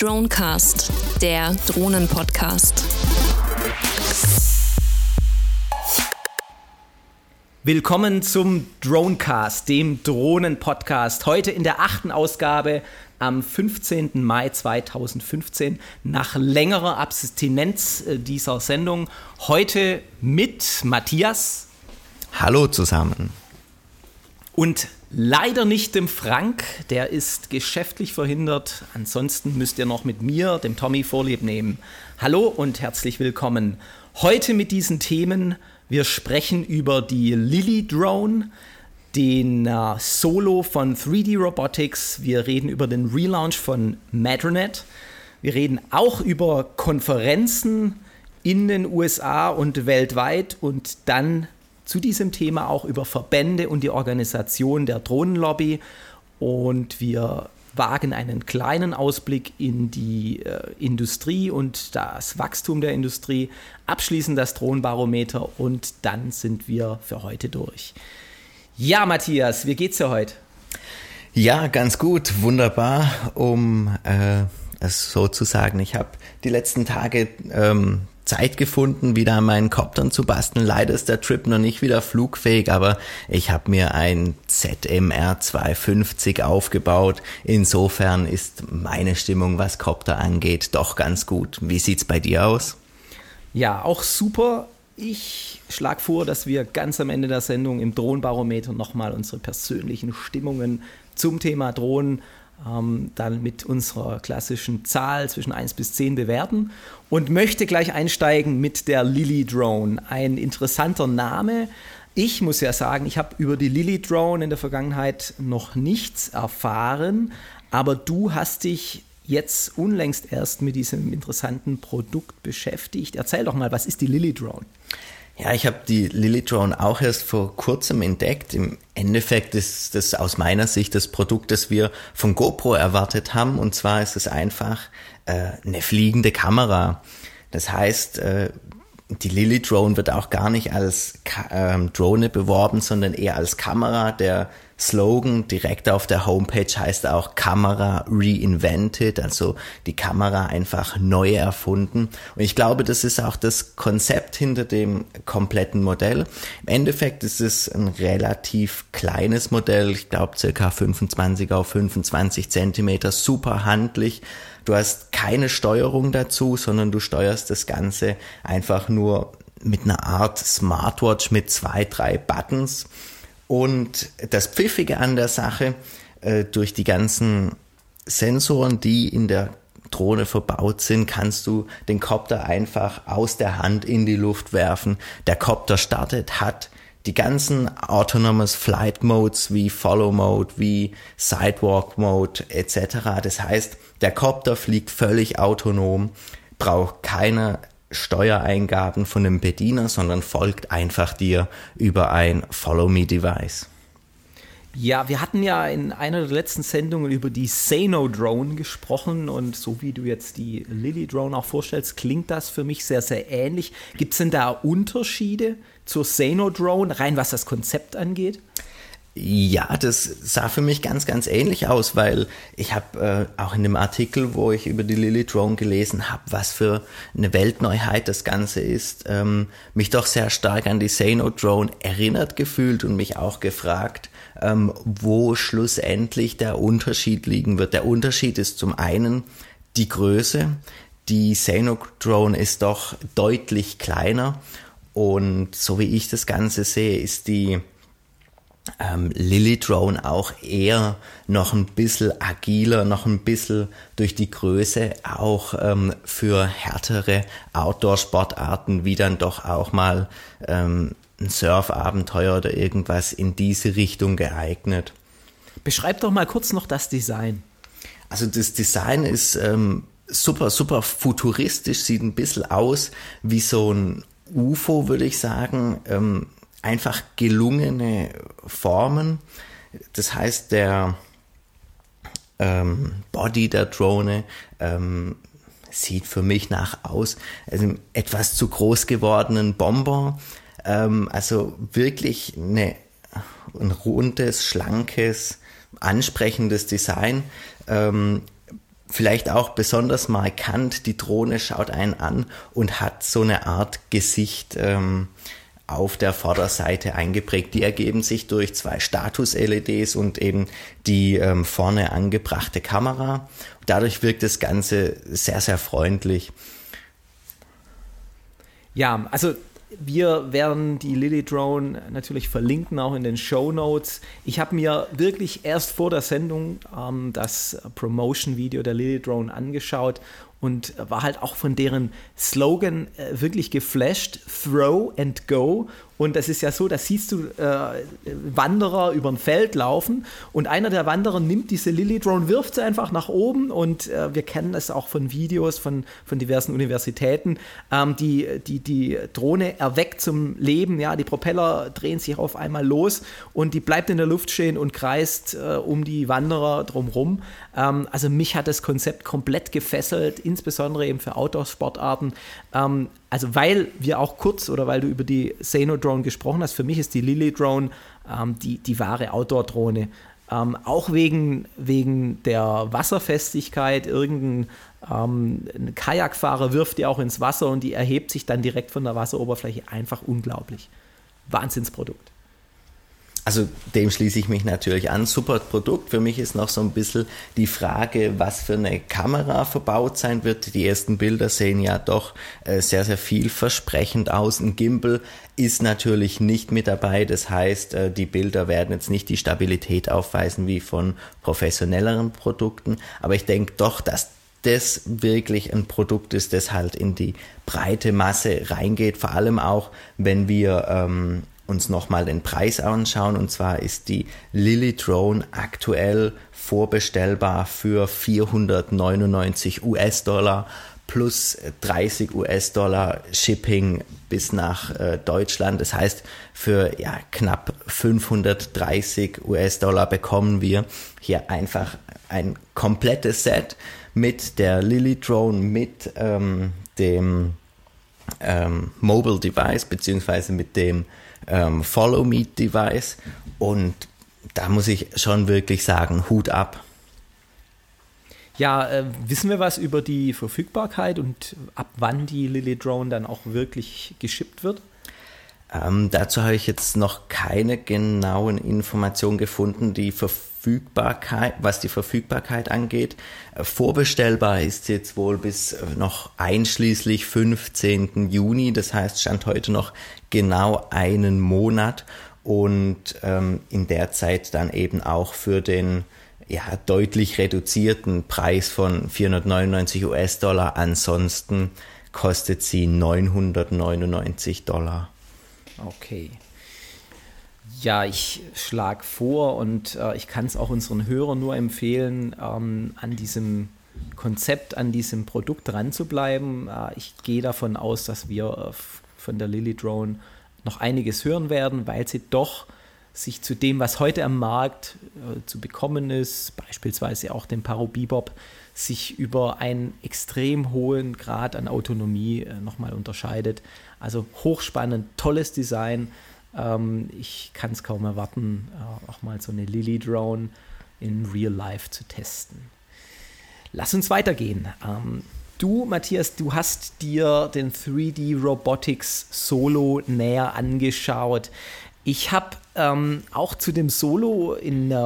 Dronecast, der Drohnen-Podcast. Willkommen zum Dronecast, dem Drohnen-Podcast. Heute in der achten Ausgabe am 15. Mai 2015 nach längerer Abstinenz äh, dieser Sendung. Heute mit Matthias. Hallo zusammen. Und leider nicht dem Frank, der ist geschäftlich verhindert. Ansonsten müsst ihr noch mit mir, dem Tommy, Vorlieb nehmen. Hallo und herzlich willkommen. Heute mit diesen Themen wir sprechen über die Lily Drone, den äh, Solo von 3D Robotics. Wir reden über den Relaunch von Madronet. Wir reden auch über Konferenzen in den USA und weltweit und dann zu diesem Thema auch über Verbände und die Organisation der Drohnenlobby. Und wir wagen einen kleinen Ausblick in die äh, Industrie und das Wachstum der Industrie, abschließen das Drohnenbarometer und dann sind wir für heute durch. Ja, Matthias, wie geht's dir heute? Ja, ganz gut, wunderbar, um äh, es so zu sagen. Ich habe die letzten Tage ähm, Zeit gefunden, wieder an meinen Koptern zu basteln. Leider ist der Trip noch nicht wieder flugfähig, aber ich habe mir ein ZMR 250 aufgebaut. Insofern ist meine Stimmung, was Kopter angeht, doch ganz gut. Wie sieht's bei dir aus? Ja, auch super. Ich schlage vor, dass wir ganz am Ende der Sendung im Drohnenbarometer nochmal unsere persönlichen Stimmungen zum Thema Drohnen ähm, dann mit unserer klassischen Zahl zwischen 1 bis 10 bewerten und möchte gleich einsteigen mit der Lily Drone. Ein interessanter Name. Ich muss ja sagen, ich habe über die Lily Drone in der Vergangenheit noch nichts erfahren, aber du hast dich jetzt unlängst erst mit diesem interessanten Produkt beschäftigt. Erzähl doch mal, was ist die Lily Drone? Ja, ich habe die Lily Drone auch erst vor kurzem entdeckt. Im Endeffekt ist das aus meiner Sicht das Produkt, das wir von GoPro erwartet haben. Und zwar ist es einfach äh, eine fliegende Kamera. Das heißt, äh, die Lily Drone wird auch gar nicht als Ka ähm, Drone beworben, sondern eher als Kamera. Der Slogan direkt auf der Homepage heißt auch Kamera reinvented, also die Kamera einfach neu erfunden. Und ich glaube, das ist auch das Konzept hinter dem kompletten Modell. Im Endeffekt ist es ein relativ kleines Modell, ich glaube circa 25 auf 25 Zentimeter, super handlich. Du hast keine Steuerung dazu, sondern du steuerst das Ganze einfach nur mit einer Art Smartwatch mit zwei, drei Buttons. Und das Pfiffige an der Sache, äh, durch die ganzen Sensoren, die in der Drohne verbaut sind, kannst du den Copter einfach aus der Hand in die Luft werfen. Der Copter startet, hat die ganzen Autonomous Flight Modes wie Follow Mode, wie Sidewalk Mode etc. Das heißt, der Copter fliegt völlig autonom, braucht keine Steuereingaben von dem Bediener, sondern folgt einfach dir über ein Follow-Me-Device. Ja, wir hatten ja in einer der letzten Sendungen über die Sano Drone gesprochen und so wie du jetzt die Lily Drone auch vorstellst, klingt das für mich sehr, sehr ähnlich. Gibt es denn da Unterschiede zur Sano Drone, rein was das Konzept angeht? Ja, das sah für mich ganz, ganz ähnlich aus, weil ich habe äh, auch in dem Artikel, wo ich über die Lily Drone gelesen habe, was für eine Weltneuheit das Ganze ist, ähm, mich doch sehr stark an die Sano Drone erinnert gefühlt und mich auch gefragt, ähm, wo schlussendlich der Unterschied liegen wird. Der Unterschied ist zum einen die Größe. Die Sano Drone ist doch deutlich kleiner und so wie ich das Ganze sehe, ist die ähm, Lily Drone auch eher noch ein bisschen agiler, noch ein bisschen durch die Größe auch ähm, für härtere Outdoor-Sportarten, wie dann doch auch mal ähm, ein Surfabenteuer oder irgendwas in diese Richtung geeignet. Beschreib doch mal kurz noch das Design. Also das Design ist ähm, super, super futuristisch, sieht ein bisschen aus wie so ein UFO, würde ich sagen. Ähm, einfach gelungene Formen. Das heißt, der ähm, Body der Drohne ähm, sieht für mich nach aus also etwas zu groß gewordenen Bonbon. Ähm, also wirklich eine, ein rundes, schlankes, ansprechendes Design. Ähm, vielleicht auch besonders markant, die Drohne schaut einen an und hat so eine Art Gesicht ähm, auf der Vorderseite eingeprägt. Die ergeben sich durch zwei Status-LEDs und eben die ähm, vorne angebrachte Kamera. Dadurch wirkt das Ganze sehr, sehr freundlich. Ja, also wir werden die Lily Drone natürlich verlinken, auch in den Show Notes. Ich habe mir wirklich erst vor der Sendung ähm, das Promotion-Video der Lily Drone angeschaut und war halt auch von deren Slogan äh, wirklich geflasht: Throw and Go. Und das ist ja so, da siehst du äh, Wanderer über ein Feld laufen und einer der Wanderer nimmt diese Lily Drone, wirft sie einfach nach oben und äh, wir kennen das auch von Videos von, von diversen Universitäten. Ähm, die, die, die Drohne erweckt zum Leben, ja, die Propeller drehen sich auf einmal los und die bleibt in der Luft stehen und kreist äh, um die Wanderer drumherum. Ähm, also mich hat das Konzept komplett gefesselt, insbesondere eben für Outdoor-Sportarten. Ähm, also weil wir auch kurz oder weil du über die Seno Drone gesprochen hast, für mich ist die Lily Drone ähm, die, die wahre Outdoor-Drohne. Ähm, auch wegen, wegen der Wasserfestigkeit. Irgendein ähm, Kajakfahrer wirft die auch ins Wasser und die erhebt sich dann direkt von der Wasseroberfläche. Einfach unglaublich. Wahnsinnsprodukt. Also dem schließe ich mich natürlich an. Super Produkt. Für mich ist noch so ein bisschen die Frage, was für eine Kamera verbaut sein wird. Die ersten Bilder sehen ja doch äh, sehr, sehr vielversprechend aus. Ein Gimbal ist natürlich nicht mit dabei. Das heißt, äh, die Bilder werden jetzt nicht die Stabilität aufweisen wie von professionelleren Produkten. Aber ich denke doch, dass das wirklich ein Produkt ist, das halt in die breite Masse reingeht. Vor allem auch, wenn wir ähm, uns nochmal den Preis anschauen. Und zwar ist die Lily Drone aktuell vorbestellbar für 499 US-Dollar plus 30 US-Dollar Shipping bis nach äh, Deutschland. Das heißt, für ja, knapp 530 US-Dollar bekommen wir hier einfach ein komplettes Set mit der Lily Drone, mit ähm, dem ähm, Mobile Device beziehungsweise mit dem ähm, Follow Me Device und da muss ich schon wirklich sagen, Hut ab. Ja, äh, wissen wir was über die Verfügbarkeit und ab wann die Lily Drone dann auch wirklich geschippt wird? Ähm, dazu habe ich jetzt noch keine genauen Informationen gefunden. Die Verfügbarkeit, was die Verfügbarkeit angeht, äh, vorbestellbar ist jetzt wohl bis äh, noch einschließlich 15. Juni. Das heißt, stand heute noch genau einen Monat und ähm, in der Zeit dann eben auch für den ja, deutlich reduzierten Preis von 499 US-Dollar. Ansonsten kostet sie 999 Dollar. Okay. Ja, ich schlage vor und äh, ich kann es auch unseren Hörern nur empfehlen, ähm, an diesem Konzept, an diesem Produkt dran zu bleiben. Äh, ich gehe davon aus, dass wir äh, von der Lily Drone noch einiges hören werden, weil sie doch sich zu dem, was heute am Markt äh, zu bekommen ist, beispielsweise auch dem Paro Bebop, sich über einen extrem hohen Grad an Autonomie äh, nochmal unterscheidet. Also hochspannend, tolles Design. Ähm, ich kann es kaum erwarten, äh, auch mal so eine Lily Drone in Real Life zu testen. Lass uns weitergehen. Ähm, du, Matthias, du hast dir den 3D Robotics Solo näher angeschaut. Ich habe ähm, auch zu dem Solo in, äh,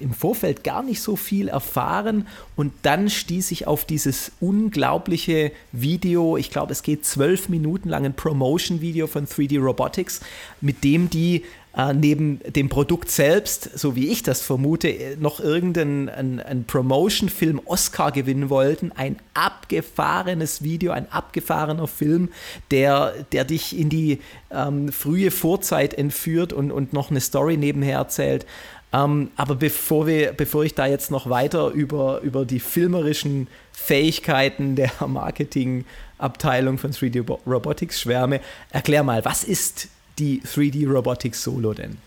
im Vorfeld gar nicht so viel erfahren. Und dann stieß ich auf dieses unglaubliche Video, ich glaube es geht zwölf Minuten lang, ein Promotion-Video von 3D Robotics, mit dem die äh, neben dem Produkt selbst, so wie ich das vermute, äh, noch irgendeinen ein, ein Promotion-Film Oscar gewinnen wollten. Ein abgefahrenes Video, ein abgefahrener Film, der, der dich in die ähm, frühe Vorzeit entführt und, und noch eine Story nebenher erzählt. Ähm, aber bevor, wir, bevor ich da jetzt noch weiter über, über die filmerischen Fähigkeiten der Marketingabteilung von 3D Robotics schwärme, erklär mal, was ist die 3D Robotics Solo denn?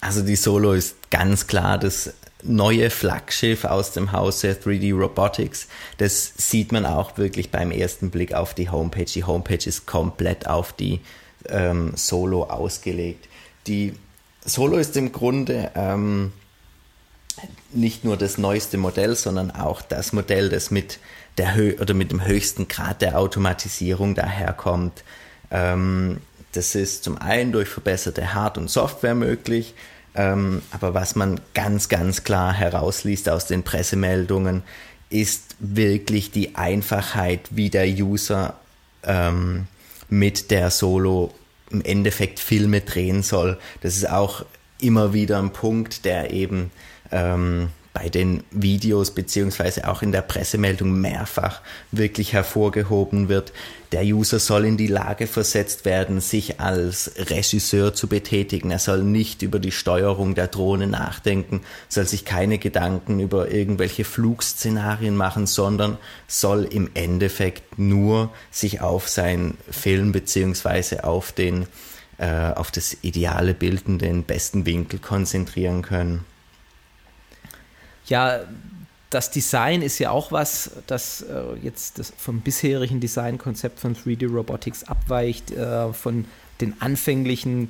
Also die Solo ist ganz klar das neue Flaggschiff aus dem Hause 3D Robotics. Das sieht man auch wirklich beim ersten Blick auf die Homepage. Die Homepage ist komplett auf die ähm, Solo ausgelegt. Die Solo ist im Grunde ähm, nicht nur das neueste Modell, sondern auch das Modell, das mit der Hö oder mit dem höchsten Grad der Automatisierung daherkommt. Ähm, das ist zum einen durch verbesserte Hard- und Software möglich, ähm, aber was man ganz, ganz klar herausliest aus den Pressemeldungen, ist wirklich die Einfachheit, wie der User ähm, mit der Solo im Endeffekt Filme drehen soll. Das ist auch immer wieder ein Punkt, der eben ähm, bei den Videos beziehungsweise auch in der Pressemeldung mehrfach wirklich hervorgehoben wird. Der User soll in die Lage versetzt werden, sich als Regisseur zu betätigen. Er soll nicht über die Steuerung der Drohne nachdenken, soll sich keine Gedanken über irgendwelche Flugszenarien machen, sondern soll im Endeffekt nur sich auf seinen Film beziehungsweise auf den äh, auf das ideale Bild den besten Winkel konzentrieren können. Ja, das Design ist ja auch was, das äh, jetzt das vom bisherigen Designkonzept von 3D Robotics abweicht, äh, von den anfänglichen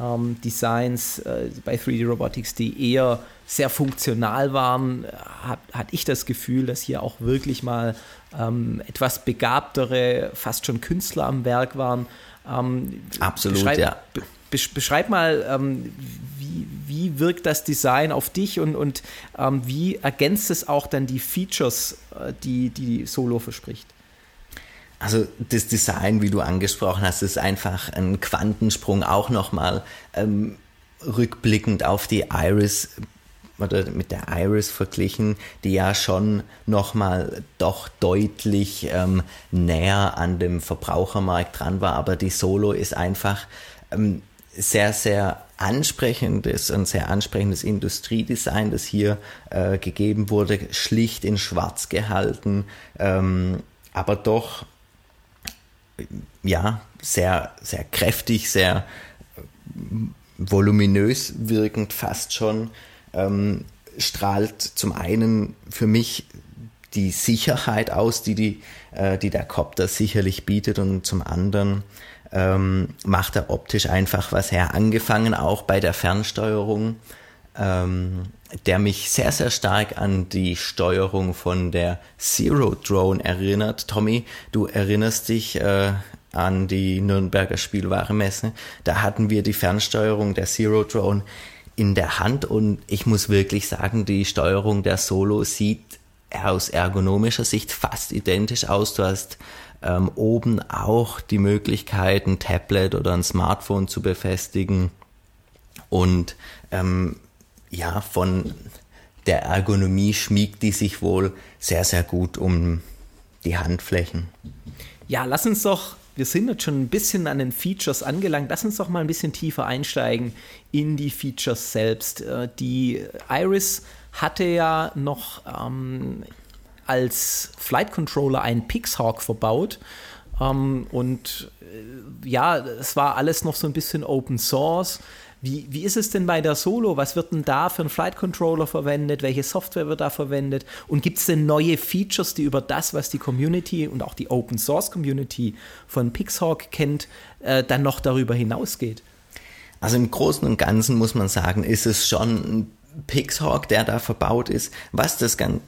ähm, Designs äh, bei 3D Robotics, die eher sehr funktional waren, hat, hatte ich das Gefühl, dass hier auch wirklich mal ähm, etwas begabtere, fast schon Künstler am Werk waren. Ähm, Absolut, beschreib, ja. Be beschreib mal, ähm, wie, wie wirkt das Design auf dich und, und ähm, wie ergänzt es auch dann die Features, äh, die, die Solo verspricht? Also das Design, wie du angesprochen hast, ist einfach ein Quantensprung auch nochmal ähm, rückblickend auf die Iris oder mit der Iris verglichen, die ja schon nochmal doch deutlich ähm, näher an dem Verbrauchermarkt dran war, aber die Solo ist einfach ähm, sehr, sehr ansprechendes, ein sehr ansprechendes Industriedesign, das hier äh, gegeben wurde, schlicht in Schwarz gehalten, ähm, aber doch ja sehr, sehr kräftig, sehr voluminös wirkend fast schon, ähm, strahlt zum einen für mich die Sicherheit aus, die, die, äh, die der Copter sicherlich bietet und zum anderen ähm, macht er optisch einfach was her. Angefangen auch bei der Fernsteuerung, ähm, der mich sehr, sehr stark an die Steuerung von der Zero Drone erinnert. Tommy, du erinnerst dich äh, an die Nürnberger Spielwarenmesse. Da hatten wir die Fernsteuerung der Zero Drone in der Hand und ich muss wirklich sagen, die Steuerung der Solo sieht aus ergonomischer Sicht fast identisch aus. Du hast ähm, oben auch die Möglichkeit, ein Tablet oder ein Smartphone zu befestigen und ähm, ja, von der Ergonomie schmiegt die sich wohl sehr, sehr gut um die Handflächen. Ja, lass uns doch, wir sind jetzt schon ein bisschen an den Features angelangt, lass uns doch mal ein bisschen tiefer einsteigen in die Features selbst. Äh, die Iris hatte ja noch ähm, als Flight Controller einen Pixhawk verbaut. Ähm, und äh, ja, es war alles noch so ein bisschen Open Source. Wie, wie ist es denn bei der Solo? Was wird denn da für einen Flight Controller verwendet? Welche Software wird da verwendet? Und gibt es denn neue Features, die über das, was die Community und auch die Open Source Community von Pixhawk kennt, äh, dann noch darüber hinausgeht? Also im Großen und Ganzen muss man sagen, ist es schon ein Pixhawk, der da verbaut ist. Was das Ganze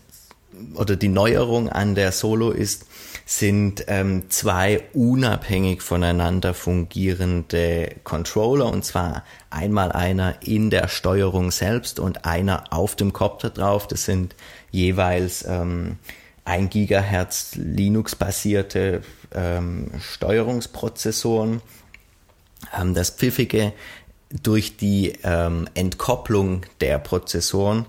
oder die Neuerung an der Solo ist, sind ähm, zwei unabhängig voneinander fungierende Controller und zwar einmal einer in der Steuerung selbst und einer auf dem Copter drauf. Das sind jeweils ähm, 1 Gigahertz Linux-basierte ähm, Steuerungsprozessoren. Ähm, das Pfiffige durch die ähm, Entkopplung der Prozessoren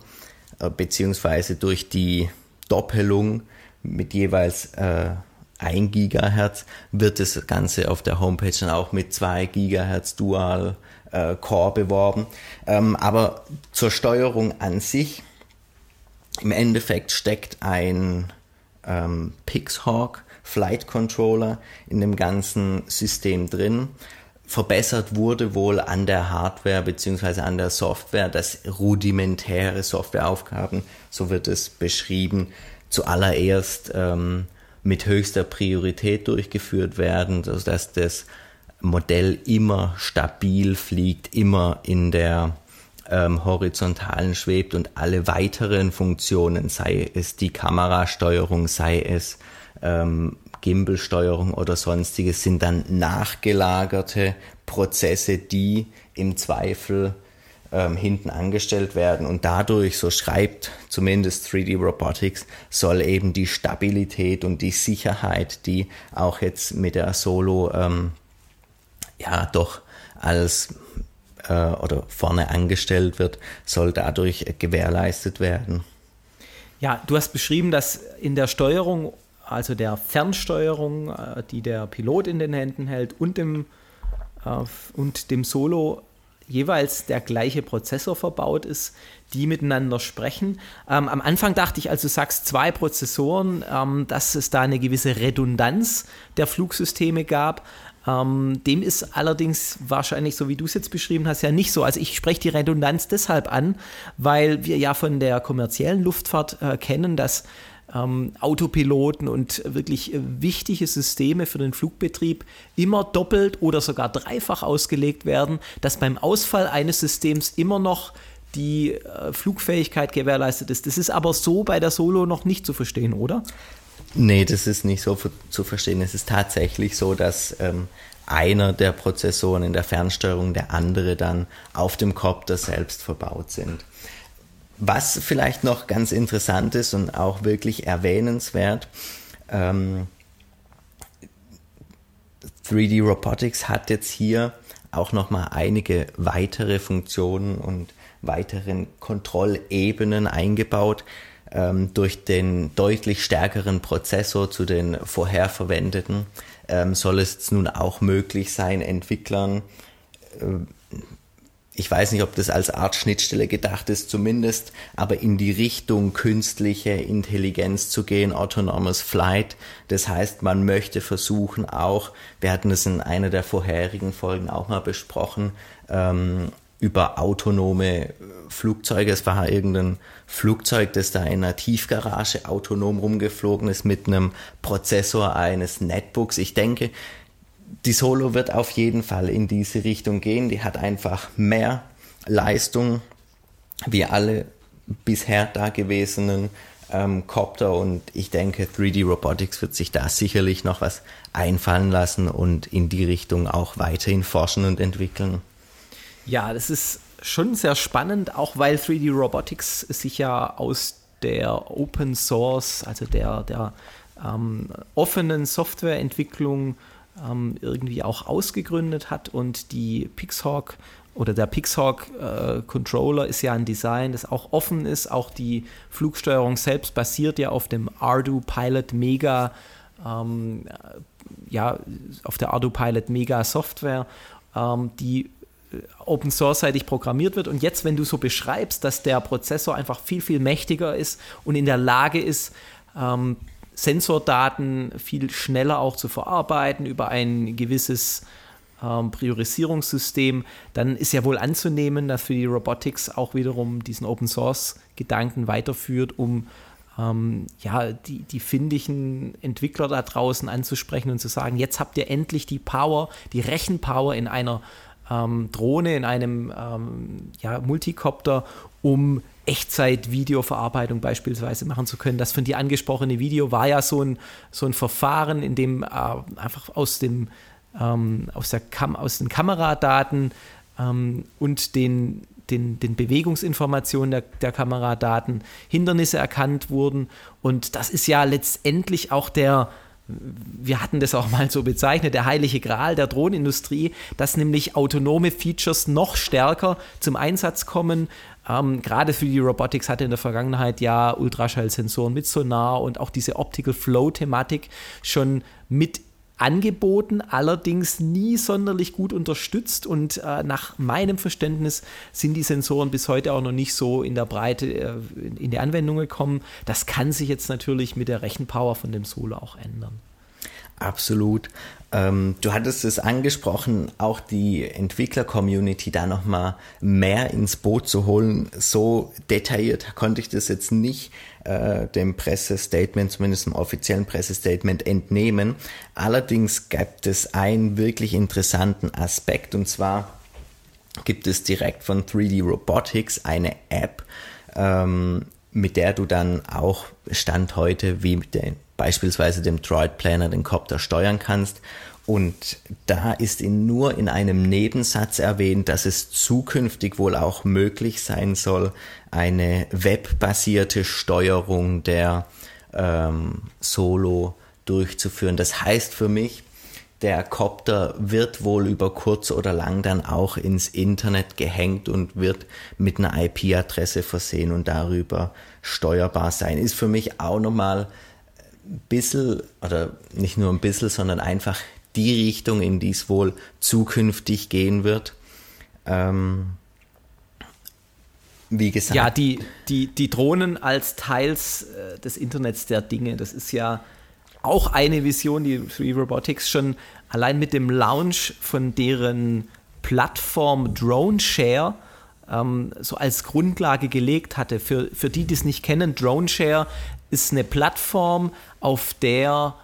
äh, beziehungsweise durch die Doppelung mit jeweils äh, 1 Gigahertz wird das Ganze auf der Homepage dann auch mit 2 Gigahertz Dual äh, Core beworben. Ähm, aber zur Steuerung an sich, im Endeffekt steckt ein ähm, Pixhawk Flight Controller in dem ganzen System drin. Verbessert wurde wohl an der Hardware beziehungsweise an der Software, dass rudimentäre Softwareaufgaben, so wird es beschrieben, zuallererst ähm, mit höchster Priorität durchgeführt werden, sodass das Modell immer stabil fliegt, immer in der ähm, horizontalen schwebt und alle weiteren Funktionen, sei es die Kamerasteuerung, sei es ähm, Gimbelsteuerung oder sonstiges, sind dann nachgelagerte Prozesse, die im Zweifel ähm, hinten angestellt werden und dadurch, so schreibt zumindest 3D Robotics, soll eben die Stabilität und die Sicherheit, die auch jetzt mit der Solo ähm, ja doch als äh, oder vorne angestellt wird, soll dadurch gewährleistet werden. Ja, du hast beschrieben, dass in der Steuerung, also der Fernsteuerung, äh, die der Pilot in den Händen hält und dem, äh, und dem Solo jeweils der gleiche Prozessor verbaut ist, die miteinander sprechen. Ähm, am Anfang dachte ich, als du sagst zwei Prozessoren, ähm, dass es da eine gewisse Redundanz der Flugsysteme gab. Ähm, dem ist allerdings wahrscheinlich, so wie du es jetzt beschrieben hast, ja nicht so. Also ich spreche die Redundanz deshalb an, weil wir ja von der kommerziellen Luftfahrt äh, kennen, dass ähm, Autopiloten und wirklich äh, wichtige Systeme für den Flugbetrieb immer doppelt oder sogar dreifach ausgelegt werden, dass beim Ausfall eines Systems immer noch die äh, Flugfähigkeit gewährleistet ist. Das ist aber so bei der Solo noch nicht zu verstehen, oder? Nee, das ist nicht so zu verstehen. Es ist tatsächlich so, dass ähm, einer der Prozessoren in der Fernsteuerung, der andere dann auf dem Copter selbst verbaut sind. Was vielleicht noch ganz interessant ist und auch wirklich erwähnenswert, ähm, 3D Robotics hat jetzt hier auch nochmal einige weitere Funktionen und weiteren Kontrollebenen eingebaut. Ähm, durch den deutlich stärkeren Prozessor zu den vorher verwendeten ähm, soll es nun auch möglich sein, Entwicklern äh, ich weiß nicht, ob das als Art Schnittstelle gedacht ist, zumindest, aber in die Richtung künstliche Intelligenz zu gehen, autonomous flight. Das heißt, man möchte versuchen auch, wir hatten es in einer der vorherigen Folgen auch mal besprochen, ähm, über autonome Flugzeuge. Es war irgendein Flugzeug, das da in einer Tiefgarage autonom rumgeflogen ist mit einem Prozessor eines Netbooks. Ich denke, die Solo wird auf jeden Fall in diese Richtung gehen. Die hat einfach mehr Leistung wie alle bisher dagewesenen ähm, Copter und ich denke, 3D Robotics wird sich da sicherlich noch was einfallen lassen und in die Richtung auch weiterhin forschen und entwickeln. Ja, das ist schon sehr spannend, auch weil 3D Robotics sich ja aus der Open Source, also der, der ähm, offenen Softwareentwicklung ähm, irgendwie auch ausgegründet hat und die Pixhawk oder der Pixhawk äh, Controller ist ja ein Design, das auch offen ist. Auch die Flugsteuerung selbst basiert ja auf dem Ardu Pilot Mega, ähm, ja, auf der Ardu Pilot Mega Software, ähm, die äh, Open Source seitig programmiert wird. Und jetzt, wenn du so beschreibst, dass der Prozessor einfach viel, viel mächtiger ist und in der Lage ist, ähm, Sensordaten viel schneller auch zu verarbeiten über ein gewisses ähm, Priorisierungssystem, dann ist ja wohl anzunehmen, dass für die Robotics auch wiederum diesen Open Source Gedanken weiterführt, um ähm, ja, die, die findigen Entwickler da draußen anzusprechen und zu sagen, jetzt habt ihr endlich die Power, die Rechenpower in einer ähm, Drohne, in einem ähm, ja, Multicopter, um Echtzeit-Videoverarbeitung beispielsweise machen zu können. Das von dir angesprochene Video war ja so ein, so ein Verfahren, in dem äh, einfach aus, dem, ähm, aus, der Kam aus den Kameradaten ähm, und den, den, den Bewegungsinformationen der, der Kameradaten Hindernisse erkannt wurden. Und das ist ja letztendlich auch der, wir hatten das auch mal so bezeichnet, der heilige Gral der Drohnenindustrie, dass nämlich autonome Features noch stärker zum Einsatz kommen. Ähm, gerade für die Robotics hatte in der Vergangenheit ja Ultraschallsensoren mit Sonar und auch diese Optical Flow-Thematik schon mit angeboten, allerdings nie sonderlich gut unterstützt und äh, nach meinem Verständnis sind die Sensoren bis heute auch noch nicht so in der Breite äh, in die Anwendung gekommen. Das kann sich jetzt natürlich mit der Rechenpower von dem Solo auch ändern. Absolut. Ähm, du hattest es angesprochen, auch die Entwickler-Community da nochmal mehr ins Boot zu holen. So detailliert konnte ich das jetzt nicht äh, dem Pressestatement, zumindest dem offiziellen Pressestatement entnehmen. Allerdings gibt es einen wirklich interessanten Aspekt und zwar gibt es direkt von 3D Robotics eine App, ähm, mit der du dann auch Stand heute wie den, beispielsweise dem Droid Planner den Copter steuern kannst. Und da ist in, nur in einem Nebensatz erwähnt, dass es zukünftig wohl auch möglich sein soll, eine webbasierte Steuerung der ähm, Solo durchzuführen. Das heißt für mich, der Copter wird wohl über kurz oder lang dann auch ins Internet gehängt und wird mit einer IP-Adresse versehen und darüber steuerbar sein. Ist für mich auch nochmal bisschen, oder nicht nur ein bisschen, sondern einfach die Richtung, in die es wohl zukünftig gehen wird. Ähm, wie gesagt. Ja, die, die, die Drohnen als Teils äh, des Internets der Dinge, das ist ja auch eine Vision, die 3 Robotics schon allein mit dem Launch von deren Plattform Drone Share ähm, so als Grundlage gelegt hatte. Für, für die, die es nicht kennen, Drone Share ist eine Plattform, auf der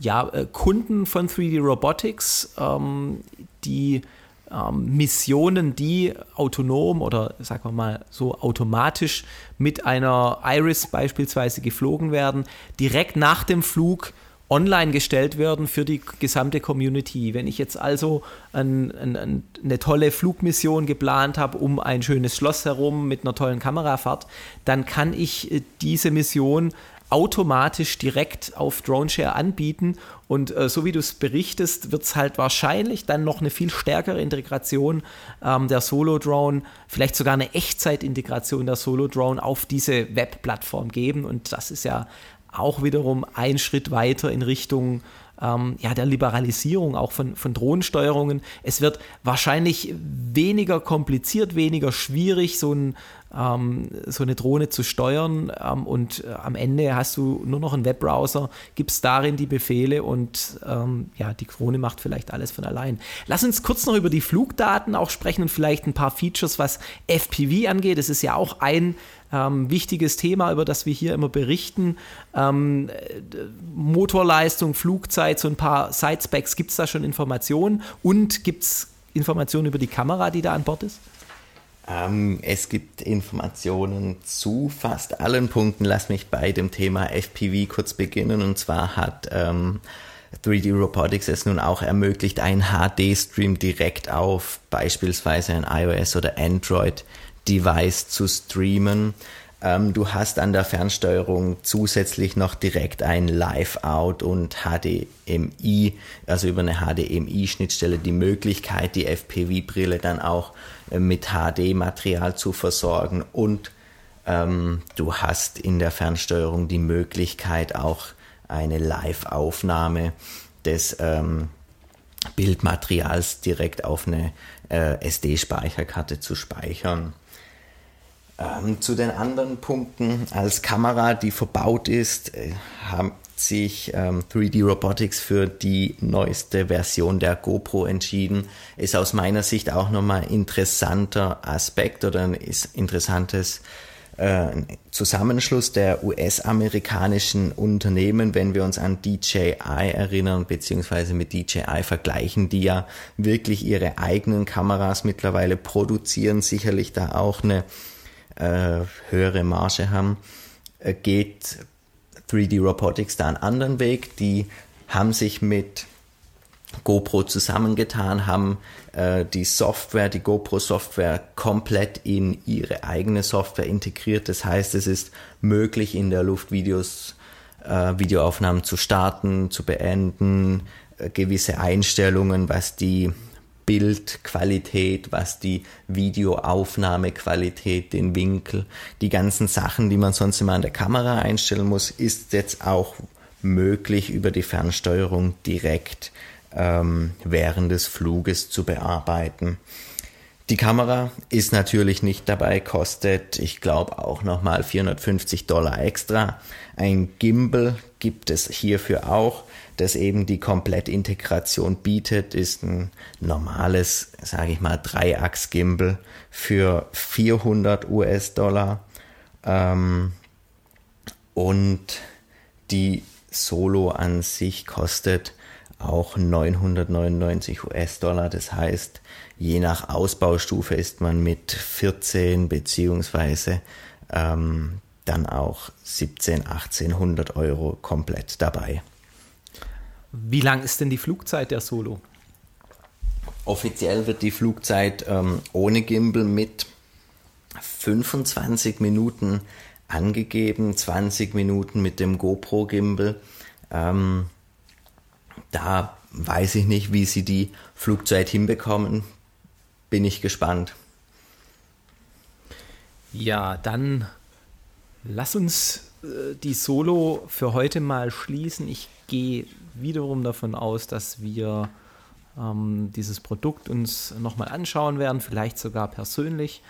ja, äh, Kunden von 3D Robotics, ähm, die ähm, Missionen, die autonom oder sagen wir mal so automatisch mit einer Iris beispielsweise geflogen werden, direkt nach dem Flug online gestellt werden für die gesamte Community. Wenn ich jetzt also ein, ein, eine tolle Flugmission geplant habe um ein schönes Schloss herum mit einer tollen Kamerafahrt, dann kann ich äh, diese Mission automatisch direkt auf DroneShare anbieten. Und äh, so wie du es berichtest, wird es halt wahrscheinlich dann noch eine viel stärkere Integration ähm, der Solo-Drone, vielleicht sogar eine Echtzeit-Integration der Solo-Drone auf diese Webplattform geben. Und das ist ja auch wiederum ein Schritt weiter in Richtung ähm, ja, der Liberalisierung auch von, von Drohnensteuerungen. Es wird wahrscheinlich weniger kompliziert, weniger schwierig, so, ein, ähm, so eine Drohne zu steuern. Ähm, und äh, am Ende hast du nur noch einen Webbrowser, gibst darin die Befehle und ähm, ja, die Drohne macht vielleicht alles von allein. Lass uns kurz noch über die Flugdaten auch sprechen und vielleicht ein paar Features, was FPV angeht. Das ist ja auch ein ähm, wichtiges Thema, über das wir hier immer berichten. Ähm, Motorleistung, Flugzeit, so ein paar Side-Specs. Gibt es da schon Informationen? Und gibt es Informationen über die Kamera, die da an Bord ist? Ähm, es gibt Informationen zu fast allen Punkten. Lass mich bei dem Thema FPV kurz beginnen. Und zwar hat ähm, 3D Robotics es nun auch ermöglicht, einen HD-Stream direkt auf beispielsweise ein iOS oder Android Device zu streamen. Ähm, du hast an der Fernsteuerung zusätzlich noch direkt ein Live-Out und HDMI, also über eine HDMI-Schnittstelle die Möglichkeit, die FPV-Brille dann auch mit HD-Material zu versorgen und ähm, du hast in der Fernsteuerung die Möglichkeit auch eine Live-Aufnahme des ähm, Bildmaterials direkt auf eine äh, SD-Speicherkarte zu speichern. Ähm, zu den anderen Punkten, als Kamera, die verbaut ist, äh, hat sich ähm, 3D Robotics für die neueste Version der GoPro entschieden. Ist aus meiner Sicht auch nochmal interessanter Aspekt oder ein interessantes äh, Zusammenschluss der US-amerikanischen Unternehmen, wenn wir uns an DJI erinnern, beziehungsweise mit DJI vergleichen, die ja wirklich ihre eigenen Kameras mittlerweile produzieren, sicherlich da auch eine äh, höhere Marge haben, äh, geht 3D Robotics da einen anderen Weg. Die haben sich mit GoPro zusammengetan, haben äh, die Software, die GoPro-Software komplett in ihre eigene Software integriert. Das heißt, es ist möglich, in der Luft Videos, äh, Videoaufnahmen zu starten, zu beenden, äh, gewisse Einstellungen, was die Bildqualität, was die Videoaufnahmequalität, den Winkel, die ganzen Sachen, die man sonst immer an der Kamera einstellen muss, ist jetzt auch möglich über die Fernsteuerung direkt ähm, während des Fluges zu bearbeiten. Die Kamera ist natürlich nicht dabei, kostet, ich glaube, auch nochmal 450 Dollar extra. Ein Gimbal gibt es hierfür auch das eben die Komplettintegration bietet, ist ein normales, sage ich mal, Dreiachs-Gimbal für 400 US-Dollar. Ähm, und die Solo an sich kostet auch 999 US-Dollar. Das heißt, je nach Ausbaustufe ist man mit 14 beziehungsweise ähm, dann auch 17, 1800 Euro komplett dabei. Wie lang ist denn die Flugzeit der Solo? Offiziell wird die Flugzeit ähm, ohne Gimbal mit 25 Minuten angegeben, 20 Minuten mit dem GoPro Gimbal. Ähm, da weiß ich nicht, wie sie die Flugzeit hinbekommen. Bin ich gespannt. Ja, dann lass uns äh, die Solo für heute mal schließen. Ich gehe wiederum davon aus, dass wir ähm, dieses Produkt uns nochmal anschauen werden, vielleicht sogar persönlich.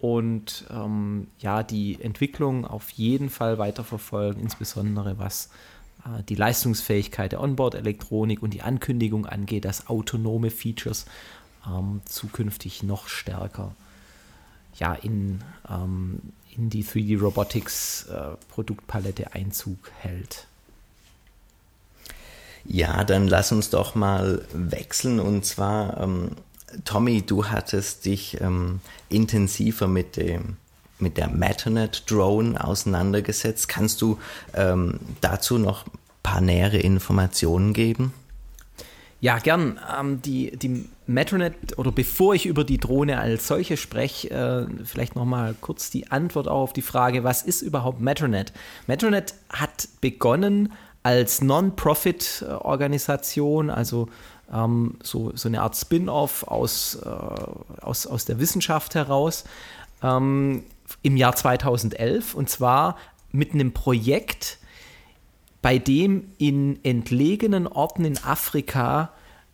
Und ähm, ja, die Entwicklung auf jeden Fall weiterverfolgen, insbesondere was äh, die Leistungsfähigkeit der Onboard-Elektronik und die Ankündigung angeht, dass autonome Features ähm, zukünftig noch stärker ja, in, ähm, in die 3D Robotics äh, Produktpalette Einzug hält. Ja, dann lass uns doch mal wechseln und zwar, ähm, Tommy, du hattest dich ähm, intensiver mit dem mit der Metanet Drone auseinandergesetzt. Kannst du ähm, dazu noch ein paar nähere Informationen geben? Ja, gern. Ähm, die, die Metronet, oder bevor ich über die Drohne als solche spreche, äh, vielleicht nochmal kurz die Antwort auf die Frage, was ist überhaupt Metronet? Metronet hat begonnen als Non-Profit-Organisation, also ähm, so, so eine Art Spin-off aus, äh, aus, aus der Wissenschaft heraus, ähm, im Jahr 2011 und zwar mit einem Projekt, bei dem in entlegenen Orten in Afrika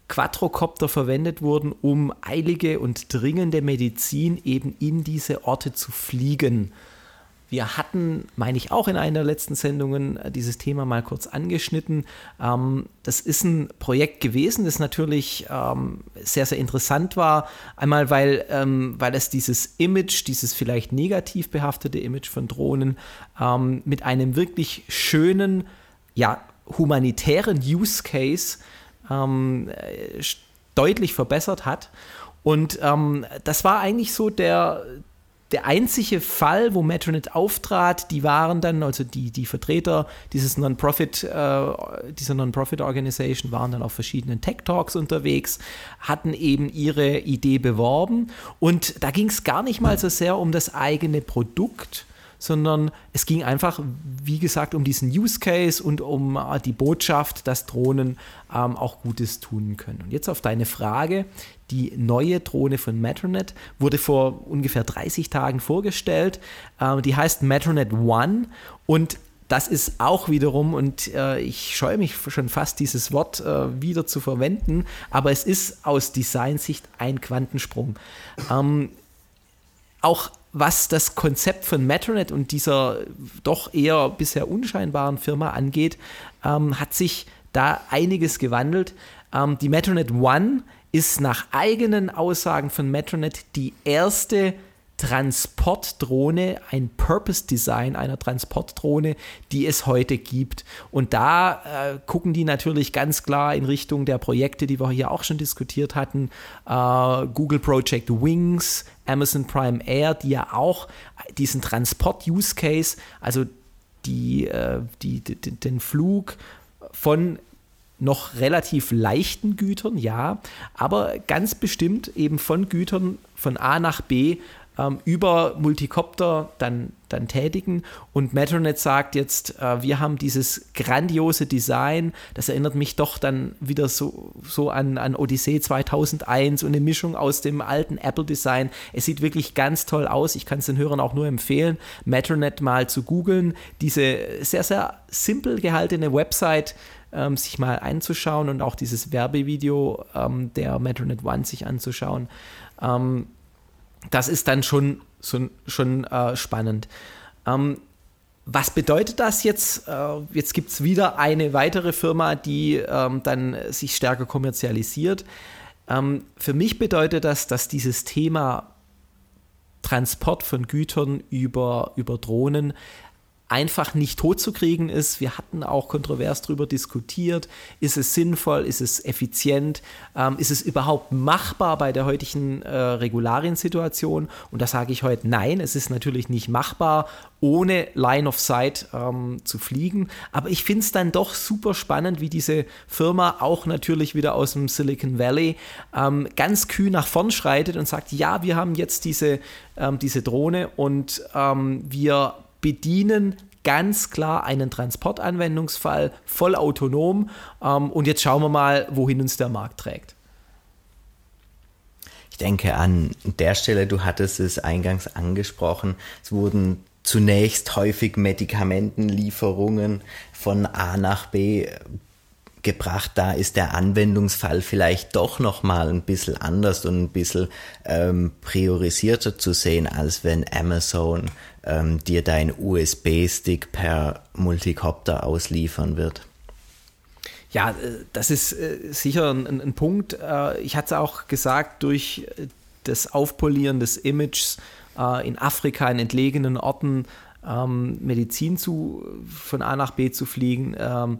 Quadrocopter verwendet wurden, um eilige und dringende Medizin eben in diese Orte zu fliegen. Wir hatten, meine ich, auch in einer der letzten Sendungen äh, dieses Thema mal kurz angeschnitten. Ähm, das ist ein Projekt gewesen, das natürlich ähm, sehr, sehr interessant war. Einmal, weil, ähm, weil es dieses Image, dieses vielleicht negativ behaftete Image von Drohnen mit einem wirklich schönen, ja, humanitären Use Case äh, deutlich verbessert hat. Und ähm, das war eigentlich so der, der einzige Fall, wo Metronet auftrat, die waren dann, also die, die Vertreter dieses Non-Profit, äh, dieser Non-Profit-Organisation waren dann auf verschiedenen Tech-Talks unterwegs, hatten eben ihre Idee beworben. Und da ging es gar nicht mal so sehr um das eigene Produkt, sondern es ging einfach, wie gesagt, um diesen Use Case und um äh, die Botschaft, dass Drohnen ähm, auch Gutes tun können. Und jetzt auf deine Frage, die neue Drohne von Metronet wurde vor ungefähr 30 Tagen vorgestellt. Ähm, die heißt Metronet One und das ist auch wiederum, und äh, ich scheue mich schon fast, dieses Wort äh, wieder zu verwenden, aber es ist aus Designsicht ein Quantensprung. Ähm, auch was das Konzept von Metronet und dieser doch eher bisher unscheinbaren Firma angeht, ähm, hat sich da einiges gewandelt. Ähm, die Metronet One ist nach eigenen Aussagen von Metronet die erste Transportdrohne, ein Purpose Design einer Transportdrohne, die es heute gibt. Und da äh, gucken die natürlich ganz klar in Richtung der Projekte, die wir hier auch schon diskutiert hatten. Äh, Google Project Wings, Amazon Prime Air, die ja auch diesen Transport-Use Case, also die, äh, die, die, den Flug von noch relativ leichten Gütern, ja, aber ganz bestimmt eben von Gütern von A nach B ähm, über Multicopter dann, dann tätigen. Und Metronet sagt jetzt, äh, wir haben dieses grandiose Design, das erinnert mich doch dann wieder so, so an, an Odyssee 2001 und eine Mischung aus dem alten Apple-Design. Es sieht wirklich ganz toll aus. Ich kann es den Hörern auch nur empfehlen, Metronet mal zu googeln. Diese sehr, sehr simpel gehaltene Website ähm, sich mal einzuschauen und auch dieses Werbevideo ähm, der Metronet One sich anzuschauen. Ähm, das ist dann schon, schon, schon äh, spannend. Ähm, was bedeutet das jetzt? Äh, jetzt gibt es wieder eine weitere Firma, die ähm, dann sich stärker kommerzialisiert. Ähm, für mich bedeutet das, dass dieses Thema Transport von Gütern über, über Drohnen einfach nicht totzukriegen ist. Wir hatten auch kontrovers darüber diskutiert, ist es sinnvoll, ist es effizient, ähm, ist es überhaupt machbar bei der heutigen äh, Regulariensituation? Und da sage ich heute nein, es ist natürlich nicht machbar, ohne Line of Sight ähm, zu fliegen. Aber ich finde es dann doch super spannend, wie diese Firma auch natürlich wieder aus dem Silicon Valley ähm, ganz kühn nach vorn schreitet und sagt, ja, wir haben jetzt diese, ähm, diese Drohne und ähm, wir bedienen ganz klar einen Transportanwendungsfall, voll autonom. Ähm, und jetzt schauen wir mal, wohin uns der Markt trägt. Ich denke an der Stelle, du hattest es eingangs angesprochen, es wurden zunächst häufig Medikamentenlieferungen von A nach B gebracht, da ist der Anwendungsfall vielleicht doch nochmal ein bisschen anders und ein bisschen ähm, priorisierter zu sehen, als wenn Amazon ähm, dir dein USB-Stick per Multicopter ausliefern wird. Ja, äh, das ist äh, sicher ein, ein Punkt. Äh, ich hatte es auch gesagt, durch das Aufpolieren des Images in Afrika, in entlegenen Orten, ähm, Medizin zu, von A nach B zu fliegen, ähm,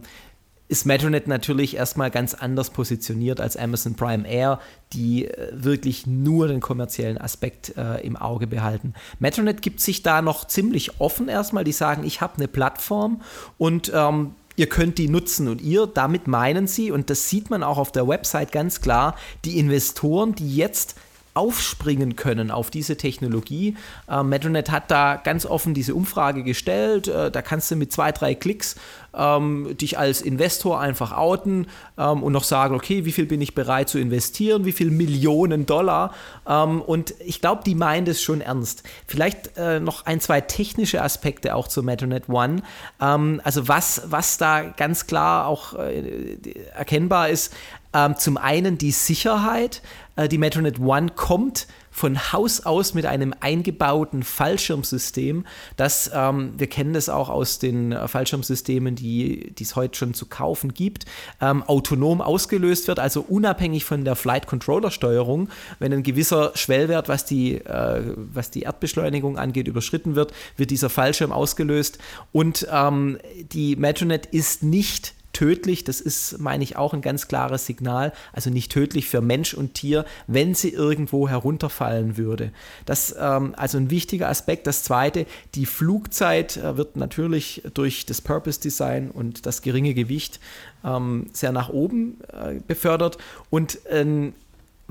ist Metronet natürlich erstmal ganz anders positioniert als Amazon Prime Air, die äh, wirklich nur den kommerziellen Aspekt äh, im Auge behalten. Metronet gibt sich da noch ziemlich offen erstmal. Die sagen, ich habe eine Plattform und ähm, ihr könnt die nutzen und ihr, damit meinen sie, und das sieht man auch auf der Website ganz klar, die Investoren, die jetzt aufspringen können auf diese Technologie. Äh, Metronet hat da ganz offen diese Umfrage gestellt. Äh, da kannst du mit zwei, drei Klicks ähm, dich als Investor einfach outen ähm, und noch sagen, okay, wie viel bin ich bereit zu investieren, wie viel Millionen Dollar. Ähm, und ich glaube, die meint es schon ernst. Vielleicht äh, noch ein, zwei technische Aspekte auch zu Metronet One. Ähm, also was, was da ganz klar auch äh, erkennbar ist, ähm, zum einen die Sicherheit. Äh, die Metronet One kommt von Haus aus mit einem eingebauten Fallschirmsystem, das, ähm, wir kennen das auch aus den äh, Fallschirmsystemen, die es heute schon zu kaufen gibt, ähm, autonom ausgelöst wird, also unabhängig von der Flight Controller Steuerung. Wenn ein gewisser Schwellwert, was die, äh, was die Erdbeschleunigung angeht, überschritten wird, wird dieser Fallschirm ausgelöst und ähm, die Metronet ist nicht tödlich. Das ist, meine ich, auch ein ganz klares Signal. Also nicht tödlich für Mensch und Tier, wenn sie irgendwo herunterfallen würde. Das ähm, also ein wichtiger Aspekt. Das zweite, die Flugzeit äh, wird natürlich durch das Purpose Design und das geringe Gewicht ähm, sehr nach oben äh, befördert. Und ein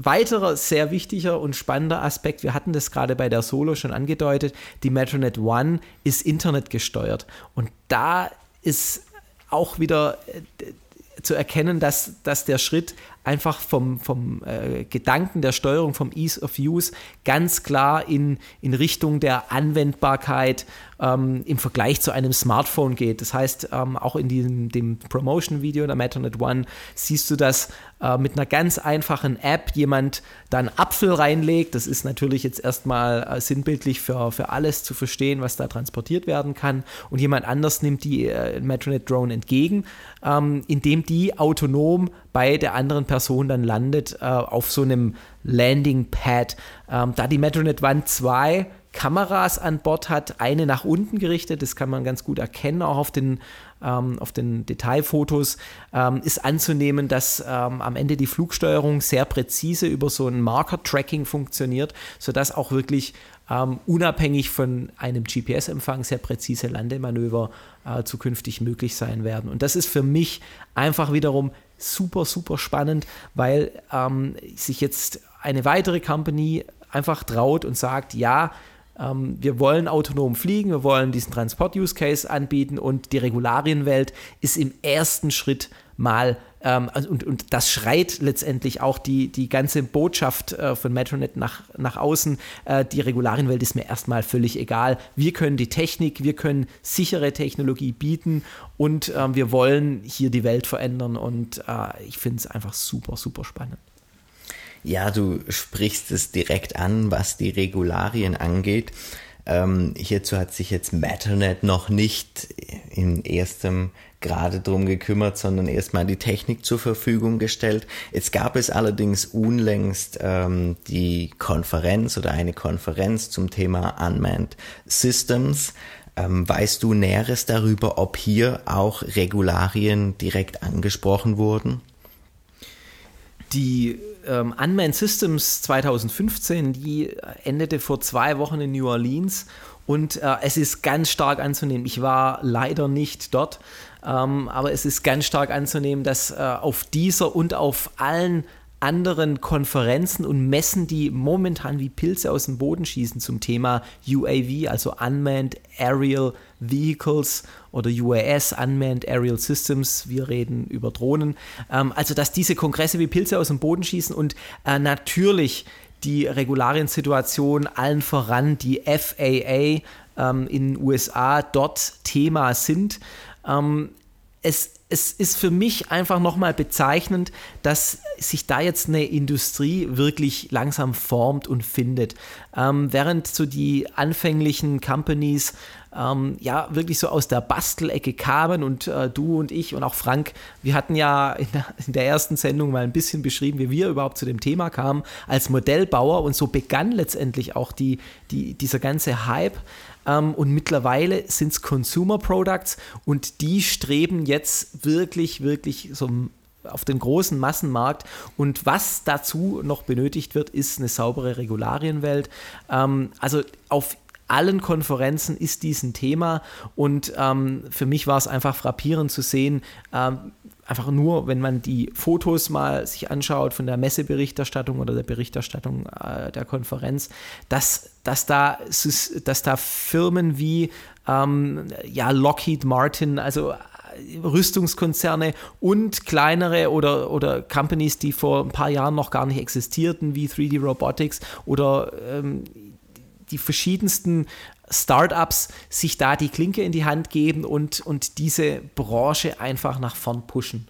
weiterer sehr wichtiger und spannender Aspekt, wir hatten das gerade bei der Solo schon angedeutet, die Metronet One ist internetgesteuert. Und da ist auch wieder äh, zu erkennen, dass, dass der Schritt einfach vom, vom äh, Gedanken der Steuerung, vom Ease of Use ganz klar in, in Richtung der Anwendbarkeit ähm, im Vergleich zu einem Smartphone geht. Das heißt, ähm, auch in diesem, dem Promotion-Video der Metanet One siehst du, dass äh, mit einer ganz einfachen App jemand dann Apfel reinlegt. Das ist natürlich jetzt erstmal äh, sinnbildlich für, für alles zu verstehen, was da transportiert werden kann. Und jemand anders nimmt die äh, Metronet Drone entgegen, ähm, indem die autonom bei der anderen Person dann landet äh, auf so einem Landing Pad. Ähm, da die Metronet One 2 Kameras an Bord hat, eine nach unten gerichtet, das kann man ganz gut erkennen, auch auf den, ähm, auf den Detailfotos, ähm, ist anzunehmen, dass ähm, am Ende die Flugsteuerung sehr präzise über so ein Marker-Tracking funktioniert, sodass auch wirklich ähm, unabhängig von einem GPS-Empfang sehr präzise Landemanöver äh, zukünftig möglich sein werden. Und das ist für mich einfach wiederum super, super spannend, weil ähm, sich jetzt eine weitere Company einfach traut und sagt, ja, ähm, wir wollen autonom fliegen, wir wollen diesen Transport-Use-Case anbieten und die Regularienwelt ist im ersten Schritt mal, ähm, also, und, und das schreit letztendlich auch die, die ganze Botschaft äh, von Metronet nach, nach außen. Äh, die Regularienwelt ist mir erstmal völlig egal. Wir können die Technik, wir können sichere Technologie bieten und äh, wir wollen hier die Welt verändern und äh, ich finde es einfach super, super spannend. Ja, du sprichst es direkt an, was die Regularien angeht. Ähm, hierzu hat sich jetzt Matternet noch nicht in erstem Grade drum gekümmert, sondern erstmal die Technik zur Verfügung gestellt. Jetzt gab es allerdings unlängst ähm, die Konferenz oder eine Konferenz zum Thema Unmanned Systems Ähm, weißt du Näheres darüber, ob hier auch Regularien direkt angesprochen wurden? Die ähm, Unmanned Systems 2015, die endete vor zwei Wochen in New Orleans und äh, es ist ganz stark anzunehmen. Ich war leider nicht dort, ähm, aber es ist ganz stark anzunehmen, dass äh, auf dieser und auf allen anderen Konferenzen und Messen, die momentan wie Pilze aus dem Boden schießen zum Thema UAV, also Unmanned Aerial Vehicles oder UAS, Unmanned Aerial Systems, wir reden über Drohnen. Ähm, also, dass diese Kongresse wie Pilze aus dem Boden schießen und äh, natürlich die Regulariensituation allen voran, die FAA ähm, in den USA dort Thema sind. Ähm, es es ist für mich einfach nochmal bezeichnend, dass sich da jetzt eine Industrie wirklich langsam formt und findet. Ähm, während so die anfänglichen Companies ähm, ja wirklich so aus der Bastelecke kamen und äh, du und ich und auch Frank, wir hatten ja in der, in der, ersten Sendung mal ein bisschen beschrieben, wie wir überhaupt zu dem Thema kamen als Modellbauer und so begann letztendlich auch die, die, dieser ganze Hype. Ähm, und mittlerweile sind es Consumer Products und die streben jetzt wirklich, wirklich so auf den großen Massenmarkt. Und was dazu noch benötigt wird, ist eine saubere Regularienwelt. Ähm, also auf allen Konferenzen ist dies ein Thema. Und ähm, für mich war es einfach frappierend zu sehen, ähm, einfach nur, wenn man die Fotos mal sich anschaut von der Messeberichterstattung oder der Berichterstattung äh, der Konferenz, dass, dass, da, dass da Firmen wie ähm, ja, Lockheed Martin, also äh, Rüstungskonzerne und kleinere oder, oder Companies, die vor ein paar Jahren noch gar nicht existierten, wie 3D Robotics oder ähm, die verschiedensten Startups sich da die Klinke in die Hand geben und, und diese Branche einfach nach vorn pushen.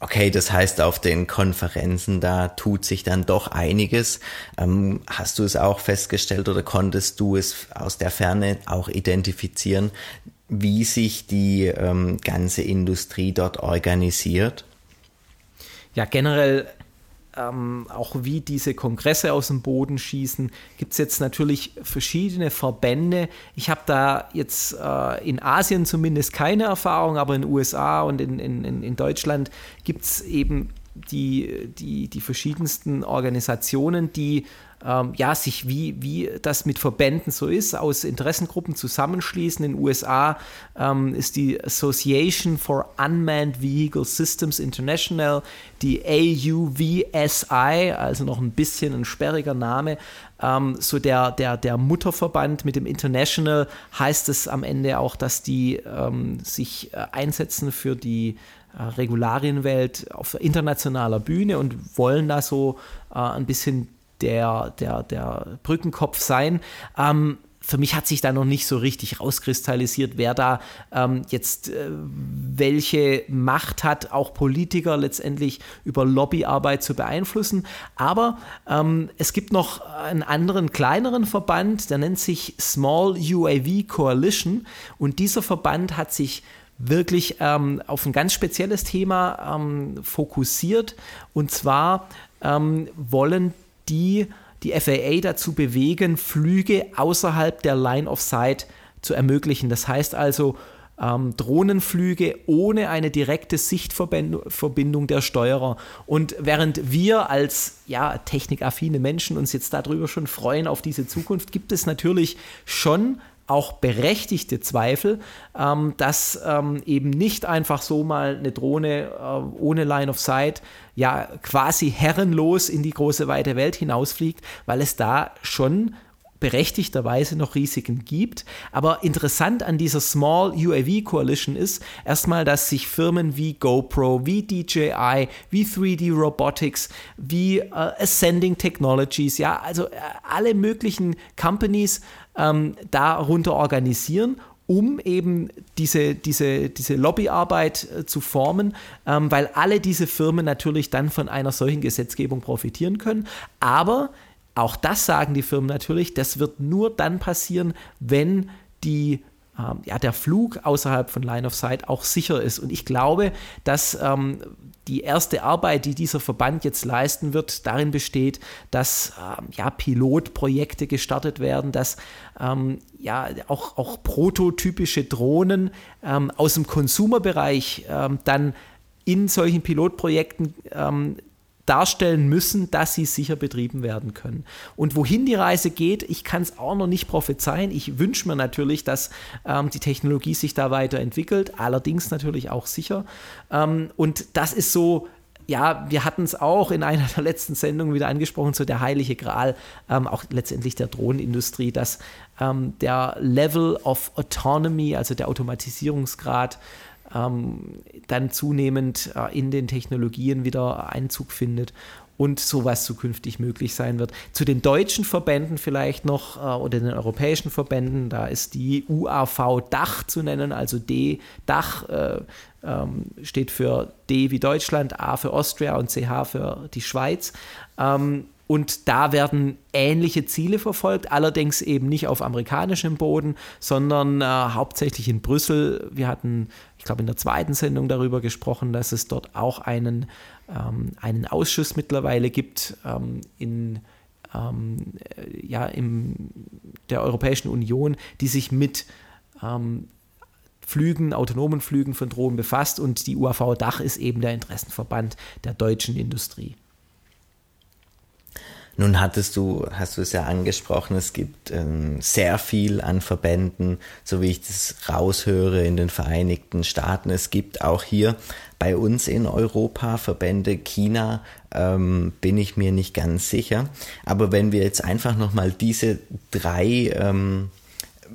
Okay, das heißt, auf den Konferenzen, da tut sich dann doch einiges. Ähm, hast du es auch festgestellt oder konntest du es aus der Ferne auch identifizieren, wie sich die ähm, ganze Industrie dort organisiert? Ja, generell ähm, auch wie diese Kongresse aus dem Boden schießen, gibt es jetzt natürlich verschiedene Verbände. Ich habe da jetzt äh, in Asien zumindest keine Erfahrung, aber in den USA und in, in, in Deutschland gibt es eben die, die, die verschiedensten Organisationen, die ähm, ja, sich wie, wie das mit Verbänden so ist, aus Interessengruppen zusammenschließen. In den USA ähm, ist die Association for Unmanned Vehicle Systems International, die AUVSI, also noch ein bisschen ein sperriger Name, ähm, so der, der, der Mutterverband mit dem International heißt es am Ende auch, dass die ähm, sich äh, einsetzen für die Regularienwelt auf internationaler Bühne und wollen da so äh, ein bisschen der, der, der Brückenkopf sein. Ähm, für mich hat sich da noch nicht so richtig rauskristallisiert, wer da ähm, jetzt äh, welche Macht hat, auch Politiker letztendlich über Lobbyarbeit zu beeinflussen. Aber ähm, es gibt noch einen anderen kleineren Verband, der nennt sich Small UAV Coalition und dieser Verband hat sich wirklich ähm, auf ein ganz spezielles Thema ähm, fokussiert und zwar ähm, wollen die die FAA dazu bewegen, Flüge außerhalb der Line of Sight zu ermöglichen. Das heißt also, ähm, Drohnenflüge ohne eine direkte Sichtverbindung der Steuerer. Und während wir als ja, technikaffine Menschen uns jetzt darüber schon freuen auf diese Zukunft, gibt es natürlich schon auch berechtigte Zweifel, ähm, dass ähm, eben nicht einfach so mal eine Drohne äh, ohne Line of Sight ja quasi herrenlos in die große weite Welt hinausfliegt, weil es da schon berechtigterweise noch Risiken gibt. Aber interessant an dieser Small UAV Coalition ist erstmal, dass sich Firmen wie GoPro, wie DJI, wie 3D Robotics, wie äh, Ascending Technologies, ja, also äh, alle möglichen Companies ähm, darunter organisieren um eben diese, diese, diese Lobbyarbeit äh, zu formen, ähm, weil alle diese Firmen natürlich dann von einer solchen Gesetzgebung profitieren können. Aber auch das sagen die Firmen natürlich, das wird nur dann passieren, wenn die ähm, ja, der Flug außerhalb von Line of Sight auch sicher ist. Und ich glaube, dass ähm, die erste Arbeit, die dieser Verband jetzt leisten wird, darin besteht, dass ähm, ja, Pilotprojekte gestartet werden, dass ähm, ja, auch, auch prototypische Drohnen ähm, aus dem Konsumerbereich ähm, dann in solchen Pilotprojekten ähm, darstellen müssen, dass sie sicher betrieben werden können. Und wohin die Reise geht, ich kann es auch noch nicht prophezeien. Ich wünsche mir natürlich, dass ähm, die Technologie sich da weiterentwickelt, allerdings natürlich auch sicher. Ähm, und das ist so ja, wir hatten es auch in einer der letzten Sendungen wieder angesprochen, so der heilige Gral, ähm, auch letztendlich der Drohnenindustrie, dass ähm, der Level of Autonomy, also der Automatisierungsgrad, ähm, dann zunehmend äh, in den Technologien wieder Einzug findet und sowas zukünftig möglich sein wird. Zu den deutschen Verbänden vielleicht noch äh, oder den europäischen Verbänden, da ist die UAV Dach zu nennen, also D Dach äh, ähm, steht für D wie Deutschland, A für Austria und CH für die Schweiz. Ähm, und da werden ähnliche Ziele verfolgt, allerdings eben nicht auf amerikanischem Boden, sondern äh, hauptsächlich in Brüssel. Wir hatten, ich glaube, in der zweiten Sendung darüber gesprochen, dass es dort auch einen, ähm, einen Ausschuss mittlerweile gibt ähm, in ähm, ja, in der Europäischen Union, die sich mit ähm, Flügen, autonomen Flügen von Drohnen befasst und die UAV Dach ist eben der Interessenverband der deutschen Industrie. Nun hattest du, hast du es ja angesprochen, es gibt ähm, sehr viel an Verbänden, so wie ich das raushöre in den Vereinigten Staaten. Es gibt auch hier bei uns in Europa Verbände. China ähm, bin ich mir nicht ganz sicher. Aber wenn wir jetzt einfach nochmal diese drei ähm,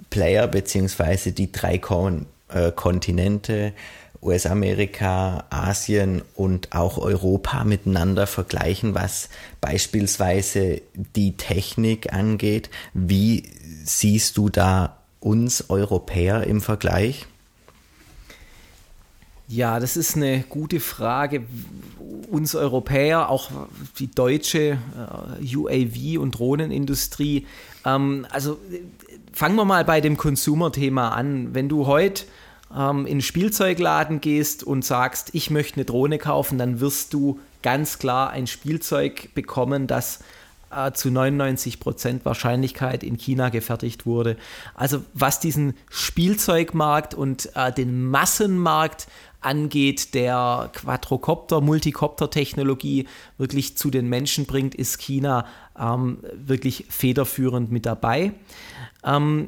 Player beziehungsweise die drei Kon äh, Kontinente US-Amerika, Asien und auch Europa miteinander vergleichen, was beispielsweise die Technik angeht. Wie siehst du da uns Europäer im Vergleich? Ja, das ist eine gute Frage. Uns Europäer, auch die deutsche äh, UAV- und Drohnenindustrie. Ähm, also fangen wir mal bei dem Consumer-Thema an. Wenn du heute ähm, in einen Spielzeugladen gehst und sagst, ich möchte eine Drohne kaufen, dann wirst du ganz klar ein Spielzeug bekommen, das äh, zu 99% Wahrscheinlichkeit in China gefertigt wurde. Also was diesen Spielzeugmarkt und äh, den Massenmarkt angeht, der Quadrocopter, Multicopter-Technologie wirklich zu den Menschen bringt, ist China ähm, wirklich federführend mit dabei. Ähm,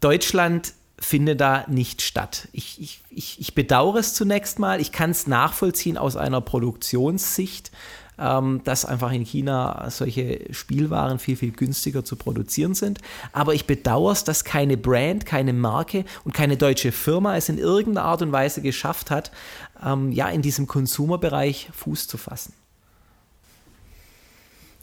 Deutschland findet da nicht statt. Ich, ich, ich, ich bedauere es zunächst mal. Ich kann es nachvollziehen aus einer Produktionssicht, ähm, dass einfach in China solche Spielwaren viel, viel günstiger zu produzieren sind. Aber ich bedauere es, dass keine Brand, keine Marke und keine deutsche Firma es in irgendeiner Art und Weise geschafft hat, ähm, ja, in diesem Konsumerbereich Fuß zu fassen.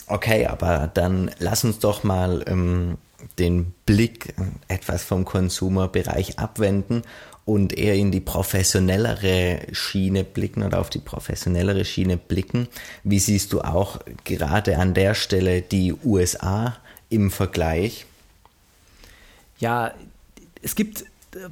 Okay, aber dann lass uns doch mal ähm, den Blick etwas vom Konsumerbereich abwenden und eher in die professionellere Schiene blicken oder auf die professionellere Schiene blicken. Wie siehst du auch gerade an der Stelle die USA im Vergleich? Ja, es gibt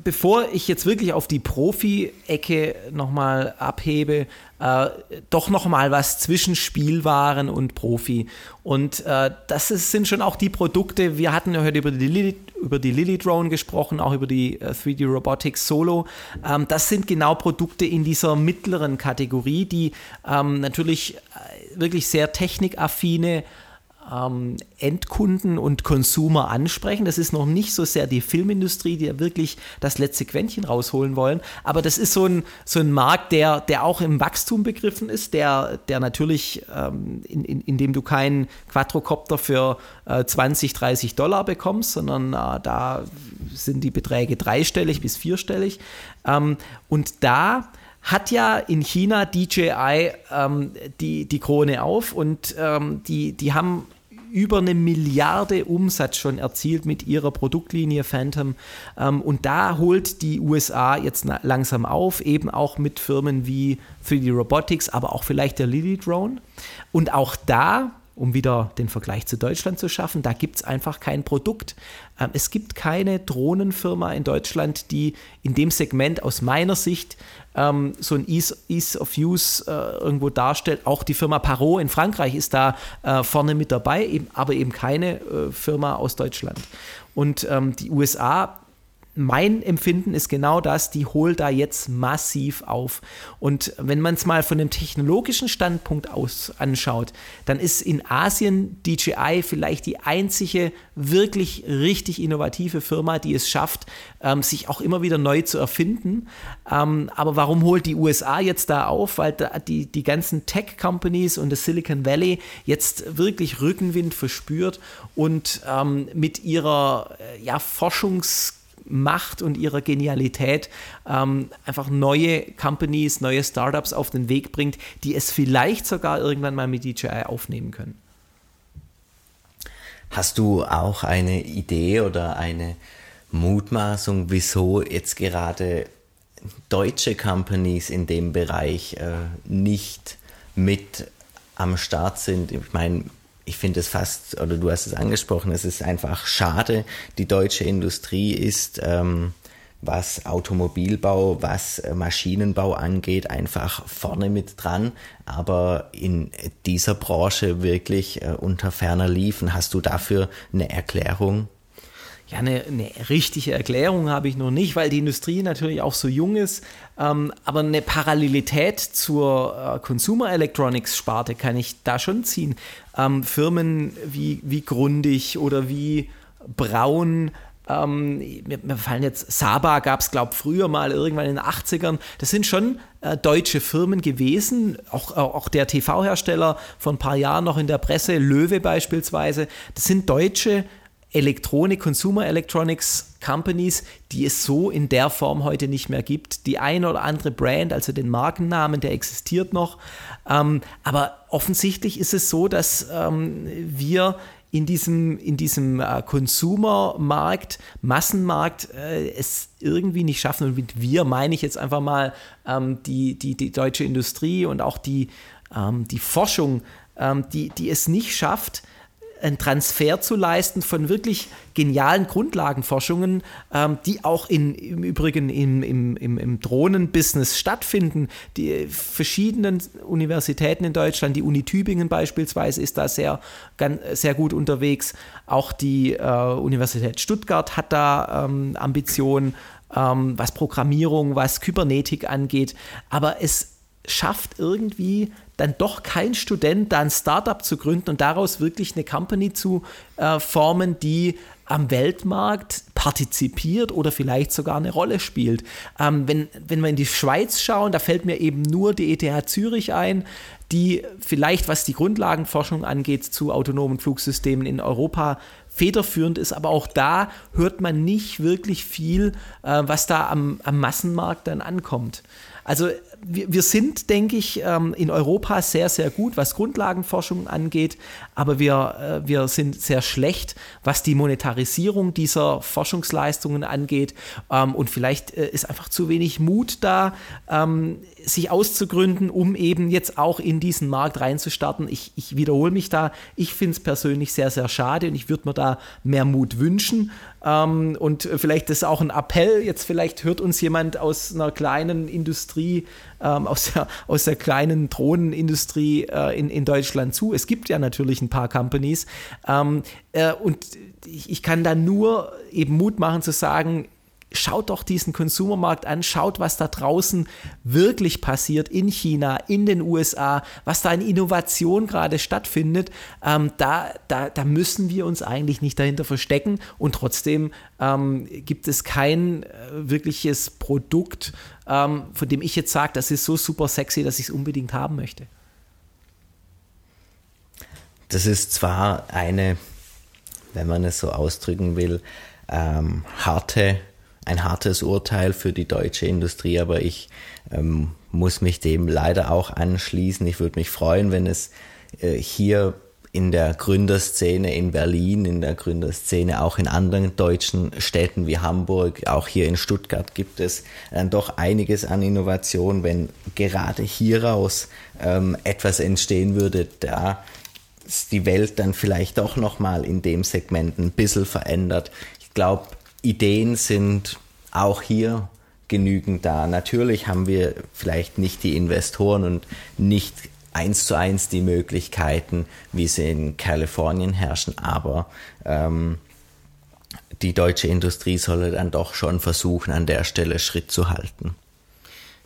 bevor ich jetzt wirklich auf die Profi-Ecke nochmal abhebe, äh, doch nochmal was zwischen Spielwaren und Profi. Und äh, das ist, sind schon auch die Produkte, wir hatten ja heute über die Lily, über die Lily Drone gesprochen, auch über die äh, 3D Robotics Solo. Ähm, das sind genau Produkte in dieser mittleren Kategorie, die ähm, natürlich äh, wirklich sehr technikaffine ähm, Endkunden und Consumer ansprechen. Das ist noch nicht so sehr die Filmindustrie, die ja wirklich das letzte Quäntchen rausholen wollen. Aber das ist so ein, so ein Markt, der, der auch im Wachstum begriffen ist, der, der natürlich, ähm, in, in, in dem du keinen Quadrocopter für äh, 20, 30 Dollar bekommst, sondern äh, da sind die Beträge dreistellig bis vierstellig. Ähm, und da hat ja in China DJI ähm, die, die Krone auf und ähm, die, die haben über eine Milliarde Umsatz schon erzielt mit ihrer Produktlinie Phantom. Ähm, und da holt die USA jetzt langsam auf, eben auch mit Firmen wie 3D Robotics, aber auch vielleicht der Lily Drone. Und auch da um wieder den Vergleich zu Deutschland zu schaffen, da gibt es einfach kein Produkt. Ähm, es gibt keine Drohnenfirma in Deutschland, die in dem Segment aus meiner Sicht ähm, so ein Ease, Ease of Use äh, irgendwo darstellt. Auch die Firma Parot in Frankreich ist da äh, vorne mit dabei, aber eben keine äh, Firma aus Deutschland. Und ähm, die USA mein Empfinden ist genau das, die holt da jetzt massiv auf. Und wenn man es mal von dem technologischen Standpunkt aus anschaut, dann ist in Asien DJI vielleicht die einzige wirklich richtig innovative Firma, die es schafft, ähm, sich auch immer wieder neu zu erfinden. Ähm, aber warum holt die USA jetzt da auf? Weil da die, die ganzen Tech-Companies und das Silicon Valley jetzt wirklich Rückenwind verspürt und ähm, mit ihrer äh, ja, Forschungs- Macht und ihrer Genialität ähm, einfach neue Companies, neue Startups auf den Weg bringt, die es vielleicht sogar irgendwann mal mit DJI aufnehmen können. Hast du auch eine Idee oder eine Mutmaßung, wieso jetzt gerade deutsche Companies in dem Bereich äh, nicht mit am Start sind? Ich meine, ich finde es fast, oder du hast es angesprochen, es ist einfach schade. Die deutsche Industrie ist, ähm, was Automobilbau, was äh, Maschinenbau angeht, einfach vorne mit dran, aber in dieser Branche wirklich äh, unter ferner liefen. Hast du dafür eine Erklärung? Ja, eine, eine, richtige Erklärung habe ich noch nicht, weil die Industrie natürlich auch so jung ist. Ähm, aber eine Parallelität zur äh, Consumer Electronics Sparte kann ich da schon ziehen. Ähm, Firmen wie, wie Grundig oder wie Braun, ähm, mir, mir, fallen jetzt, Saba gab es, glaube ich, früher mal irgendwann in den 80ern. Das sind schon äh, deutsche Firmen gewesen. Auch, auch der TV-Hersteller vor ein paar Jahren noch in der Presse, Löwe beispielsweise. Das sind deutsche Firmen Elektronik, Consumer Electronics Companies, die es so in der Form heute nicht mehr gibt. Die eine oder andere Brand, also den Markennamen, der existiert noch. Ähm, aber offensichtlich ist es so, dass ähm, wir in diesem, in diesem äh, Consumer-Markt, Massenmarkt, äh, es irgendwie nicht schaffen. Und mit wir meine ich jetzt einfach mal ähm, die, die, die deutsche Industrie und auch die, ähm, die Forschung, ähm, die, die es nicht schafft, einen Transfer zu leisten von wirklich genialen Grundlagenforschungen, ähm, die auch in, im Übrigen im, im, im, im Drohnenbusiness stattfinden. Die verschiedenen Universitäten in Deutschland, die Uni Tübingen beispielsweise, ist da sehr, ganz, sehr gut unterwegs. Auch die äh, Universität Stuttgart hat da ähm, Ambitionen, ähm, was Programmierung, was Kybernetik angeht. Aber es schafft irgendwie dann doch kein Student, da ein Startup zu gründen und daraus wirklich eine Company zu äh, formen, die am Weltmarkt partizipiert oder vielleicht sogar eine Rolle spielt. Ähm, wenn, wenn wir in die Schweiz schauen, da fällt mir eben nur die ETH Zürich ein, die vielleicht, was die Grundlagenforschung angeht, zu autonomen Flugsystemen in Europa federführend ist, aber auch da hört man nicht wirklich viel, äh, was da am, am Massenmarkt dann ankommt. Also wir, wir sind, denke ich, ähm, in Europa sehr, sehr gut, was Grundlagenforschung angeht, aber wir, äh, wir sind sehr schlecht, was die Monetarisierung dieser Forschungsleistungen angeht. Ähm, und vielleicht äh, ist einfach zu wenig Mut da, ähm, sich auszugründen, um eben jetzt auch in diesen Markt reinzustarten. Ich, ich wiederhole mich da. Ich finde es persönlich sehr, sehr schade und ich würde mir da mehr Mut wünschen. Und vielleicht ist auch ein Appell, jetzt vielleicht hört uns jemand aus einer kleinen Industrie ähm, aus, der, aus der kleinen Drohnenindustrie äh, in, in Deutschland zu. Es gibt ja natürlich ein paar Companies ähm, äh, und ich, ich kann da nur eben Mut machen zu sagen, schaut doch diesen Konsumermarkt an, schaut, was da draußen wirklich passiert in China, in den USA, was da in Innovation gerade stattfindet. Ähm, da, da, da müssen wir uns eigentlich nicht dahinter verstecken und trotzdem ähm, gibt es kein äh, wirkliches Produkt, ähm, von dem ich jetzt sage, das ist so super sexy, dass ich es unbedingt haben möchte. Das ist zwar eine, wenn man es so ausdrücken will, ähm, harte ein hartes Urteil für die deutsche Industrie, aber ich ähm, muss mich dem leider auch anschließen. Ich würde mich freuen, wenn es äh, hier in der Gründerszene in Berlin, in der Gründerszene auch in anderen deutschen Städten wie Hamburg, auch hier in Stuttgart gibt es dann doch einiges an Innovation, wenn gerade hieraus ähm, etwas entstehen würde, da die Welt dann vielleicht doch nochmal in dem Segment ein bisschen verändert. Ich glaube, Ideen sind auch hier genügend da. Natürlich haben wir vielleicht nicht die Investoren und nicht eins zu eins die Möglichkeiten, wie sie in Kalifornien herrschen, aber ähm, die deutsche Industrie solle dann doch schon versuchen, an der Stelle Schritt zu halten.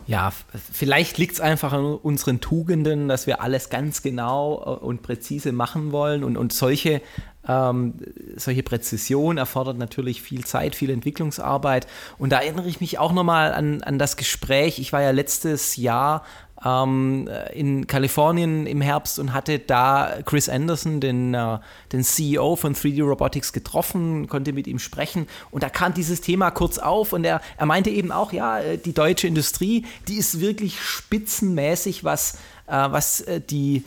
Ja, vielleicht liegt es einfach an unseren Tugenden, dass wir alles ganz genau äh, und präzise machen wollen. Und, und solche, ähm, solche Präzision erfordert natürlich viel Zeit, viel Entwicklungsarbeit. Und da erinnere ich mich auch nochmal an, an das Gespräch. Ich war ja letztes Jahr ähm, in Kalifornien im Herbst und hatte da Chris Anderson, den, äh, den CEO von 3D Robotics, getroffen, konnte mit ihm sprechen und da kam dieses Thema kurz auf und er, er meinte eben auch, ja, äh, die deutsche Industrie, die ist wirklich spitzenmäßig, was, äh, was äh, die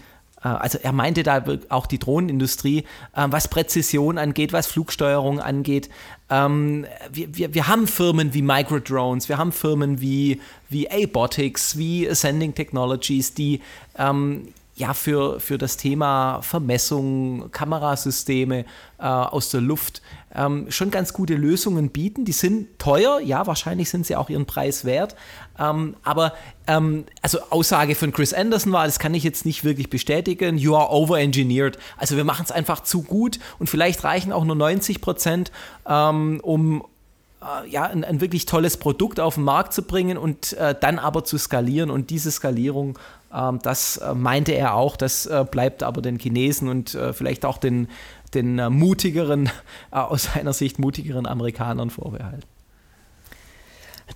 also er meinte da auch die Drohnenindustrie, äh, was Präzision angeht, was Flugsteuerung angeht. Ähm, wir, wir, wir haben Firmen wie Microdrones, wir haben Firmen wie, wie Abotics, wie Ascending Technologies, die ähm, ja, für, für das Thema Vermessung, Kamerasysteme äh, aus der Luft ähm, schon ganz gute Lösungen bieten. Die sind teuer, ja, wahrscheinlich sind sie auch ihren Preis wert. Ähm, aber ähm, also Aussage von Chris Anderson war, das kann ich jetzt nicht wirklich bestätigen, you are over-engineered. Also wir machen es einfach zu gut und vielleicht reichen auch nur 90 Prozent, ähm, um äh, ja, ein, ein, wirklich tolles Produkt auf den Markt zu bringen und äh, dann aber zu skalieren. Und diese Skalierung das äh, meinte er auch, das äh, bleibt aber den Chinesen und äh, vielleicht auch den, den mutigeren, aus seiner Sicht mutigeren Amerikanern vorbehalten.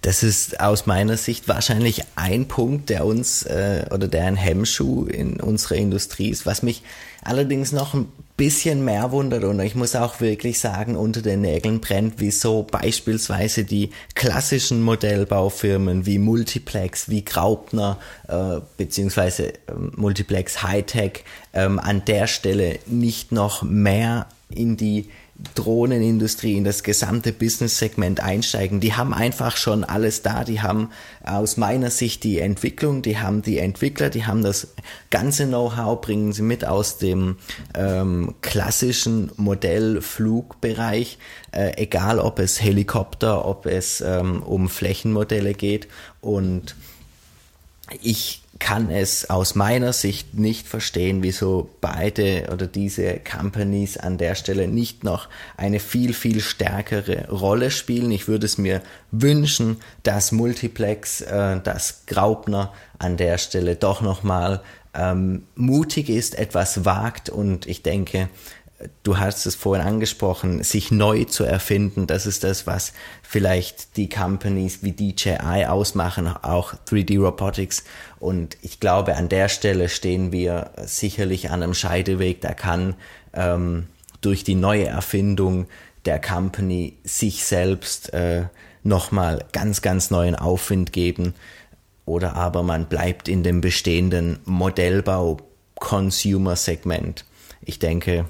Das ist aus meiner Sicht wahrscheinlich ein Punkt, der uns äh, oder der ein Hemmschuh in unserer Industrie ist, was mich allerdings noch ein bisschen mehr wundert. Und ich muss auch wirklich sagen, unter den Nägeln brennt, wieso beispielsweise die klassischen Modellbaufirmen wie Multiplex, wie Graupner äh, beziehungsweise äh, Multiplex Hightech ähm, an der Stelle nicht noch mehr in die Drohnenindustrie, in das gesamte Business-Segment einsteigen. Die haben einfach schon alles da. Die haben aus meiner Sicht die Entwicklung, die haben die Entwickler, die haben das ganze Know-how, bringen sie mit aus dem ähm, klassischen Modellflugbereich, äh, egal ob es Helikopter, ob es ähm, um Flächenmodelle geht. Und ich kann es aus meiner Sicht nicht verstehen, wieso beide oder diese Companies an der Stelle nicht noch eine viel, viel stärkere Rolle spielen. Ich würde es mir wünschen, dass Multiplex, äh, dass Graupner an der Stelle doch nochmal ähm, mutig ist, etwas wagt und ich denke, du hast es vorhin angesprochen, sich neu zu erfinden, das ist das, was vielleicht die Companies wie DJI ausmachen, auch 3D Robotics. Und ich glaube, an der Stelle stehen wir sicherlich an einem Scheideweg. Da kann ähm, durch die neue Erfindung der Company sich selbst äh, nochmal ganz, ganz neuen Aufwind geben. Oder aber man bleibt in dem bestehenden Modellbau-Consumer-Segment. Ich denke,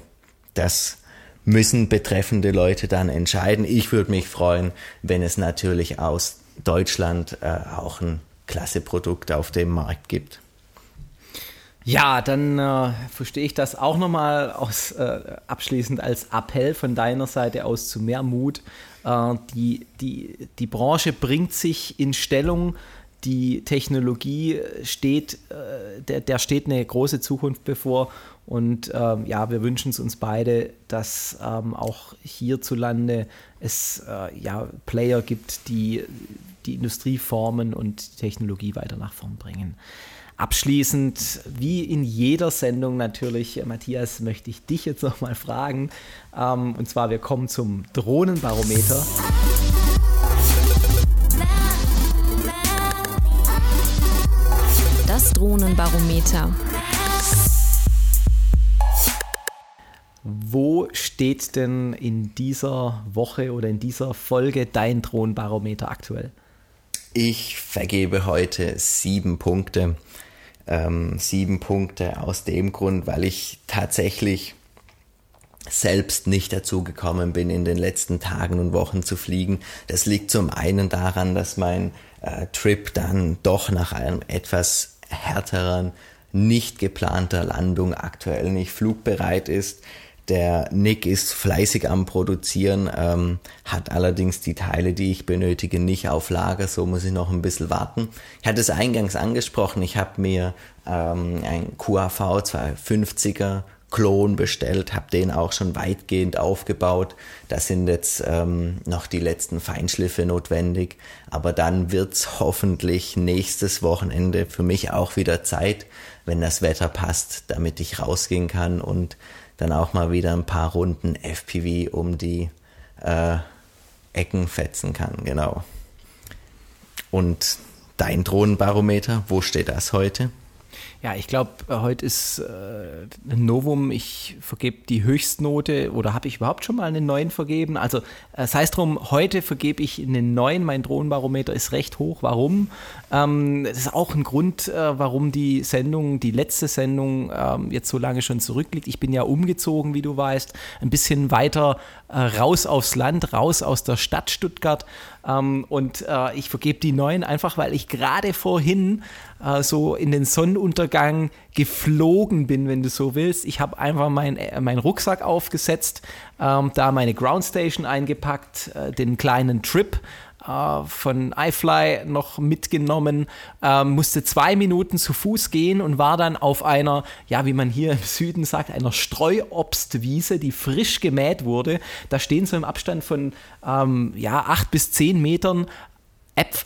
das müssen betreffende Leute dann entscheiden. Ich würde mich freuen, wenn es natürlich aus Deutschland äh, auch ein klasse Produkt auf dem Markt gibt. Ja, dann äh, verstehe ich das auch nochmal aus, äh, abschließend als Appell von deiner Seite aus zu mehr Mut. Äh, die, die, die Branche bringt sich in Stellung, die Technologie steht, äh, der, der steht eine große Zukunft bevor und ähm, ja, wir wünschen es uns beide, dass ähm, auch hierzulande es äh, ja, Player gibt, die die Industrie formen und die Technologie weiter nach vorn bringen. Abschließend, wie in jeder Sendung natürlich, Matthias, möchte ich dich jetzt nochmal fragen. Ähm, und zwar, wir kommen zum Drohnenbarometer. Das Drohnenbarometer. Wo steht denn in dieser Woche oder in dieser Folge dein Drohnenbarometer aktuell? Ich vergebe heute sieben Punkte. Ähm, sieben Punkte aus dem Grund, weil ich tatsächlich selbst nicht dazu gekommen bin, in den letzten Tagen und Wochen zu fliegen. Das liegt zum einen daran, dass mein äh, Trip dann doch nach einem etwas härteren nicht geplanter Landung aktuell nicht flugbereit ist. Der Nick ist fleißig am Produzieren, ähm, hat allerdings die Teile, die ich benötige, nicht auf Lager, so muss ich noch ein bisschen warten. Ich hatte es eingangs angesprochen, ich habe mir ähm, ein QAV 250er Klon bestellt, habe den auch schon weitgehend aufgebaut. Da sind jetzt ähm, noch die letzten Feinschliffe notwendig, aber dann wird's hoffentlich nächstes Wochenende für mich auch wieder Zeit, wenn das Wetter passt, damit ich rausgehen kann und dann auch mal wieder ein paar Runden FPV um die äh, Ecken fetzen kann, genau. Und dein Drohnenbarometer, wo steht das heute? Ja, ich glaube, äh, heute ist äh, ein Novum. Ich vergebe die Höchstnote oder habe ich überhaupt schon mal einen neuen vergeben? Also, äh, sei es drum, heute vergebe ich einen neuen. Mein Drohnenbarometer ist recht hoch. Warum? Ähm, das ist auch ein Grund, äh, warum die Sendung, die letzte Sendung, ähm, jetzt so lange schon zurückliegt. Ich bin ja umgezogen, wie du weißt, ein bisschen weiter äh, raus aufs Land, raus aus der Stadt Stuttgart. Ähm, und äh, ich vergebe die neuen einfach, weil ich gerade vorhin äh, so in den Sonnenuntergang geflogen bin, wenn du so willst. Ich habe einfach meinen äh, mein Rucksack aufgesetzt, ähm, da meine Groundstation eingepackt, äh, den kleinen Trip äh, von iFly noch mitgenommen, ähm, musste zwei Minuten zu Fuß gehen und war dann auf einer, ja, wie man hier im Süden sagt, einer Streuobstwiese, die frisch gemäht wurde. Da stehen so im Abstand von ähm, ja, acht bis zehn Metern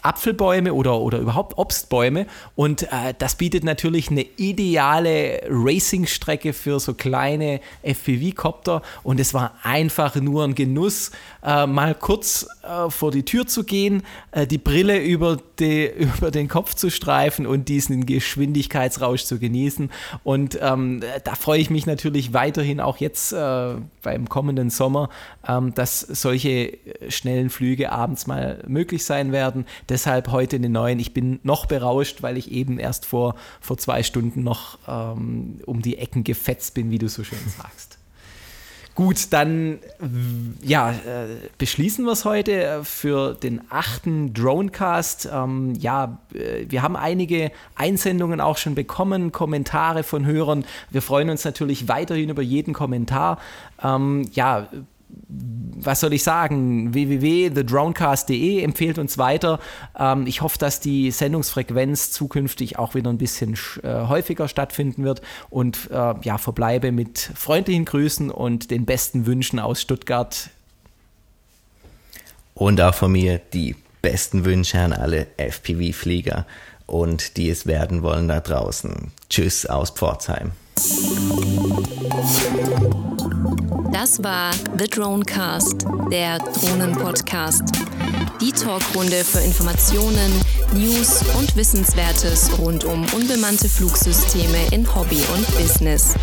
Apfelbäume oder, oder überhaupt Obstbäume. Und äh, das bietet natürlich eine ideale Racing-Strecke für so kleine FPV-Copter. Und es war einfach nur ein Genuss, äh, mal kurz äh, vor die Tür zu gehen, äh, die Brille über, die, über den Kopf zu streifen und diesen Geschwindigkeitsrausch zu genießen. Und ähm, da freue ich mich natürlich weiterhin auch jetzt äh, beim kommenden Sommer, ähm, dass solche schnellen Flüge abends mal möglich sein werden werden. Deshalb heute eine neuen. Ich bin noch berauscht, weil ich eben erst vor, vor zwei Stunden noch ähm, um die Ecken gefetzt bin, wie du so schön sagst. Gut, dann ja, äh, beschließen wir es heute äh, für den achten Dronecast. Ähm, ja, äh, wir haben einige Einsendungen auch schon bekommen, Kommentare von Hörern. Wir freuen uns natürlich weiterhin über jeden Kommentar. Ähm, ja, was soll ich sagen, www.thedronecast.de empfiehlt uns weiter. Ähm, ich hoffe, dass die Sendungsfrequenz zukünftig auch wieder ein bisschen äh, häufiger stattfinden wird und äh, ja, verbleibe mit freundlichen Grüßen und den besten Wünschen aus Stuttgart. Und auch von mir die besten Wünsche an alle FPV-Flieger und die es werden wollen da draußen. Tschüss aus Pforzheim. Das war The Dronecast, der Drohnen-Podcast. Die Talkrunde für Informationen, News und Wissenswertes rund um unbemannte Flugsysteme in Hobby und Business.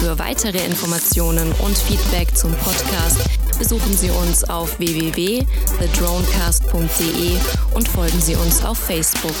Für weitere Informationen und Feedback zum Podcast besuchen Sie uns auf www.thedronecast.de und folgen Sie uns auf Facebook.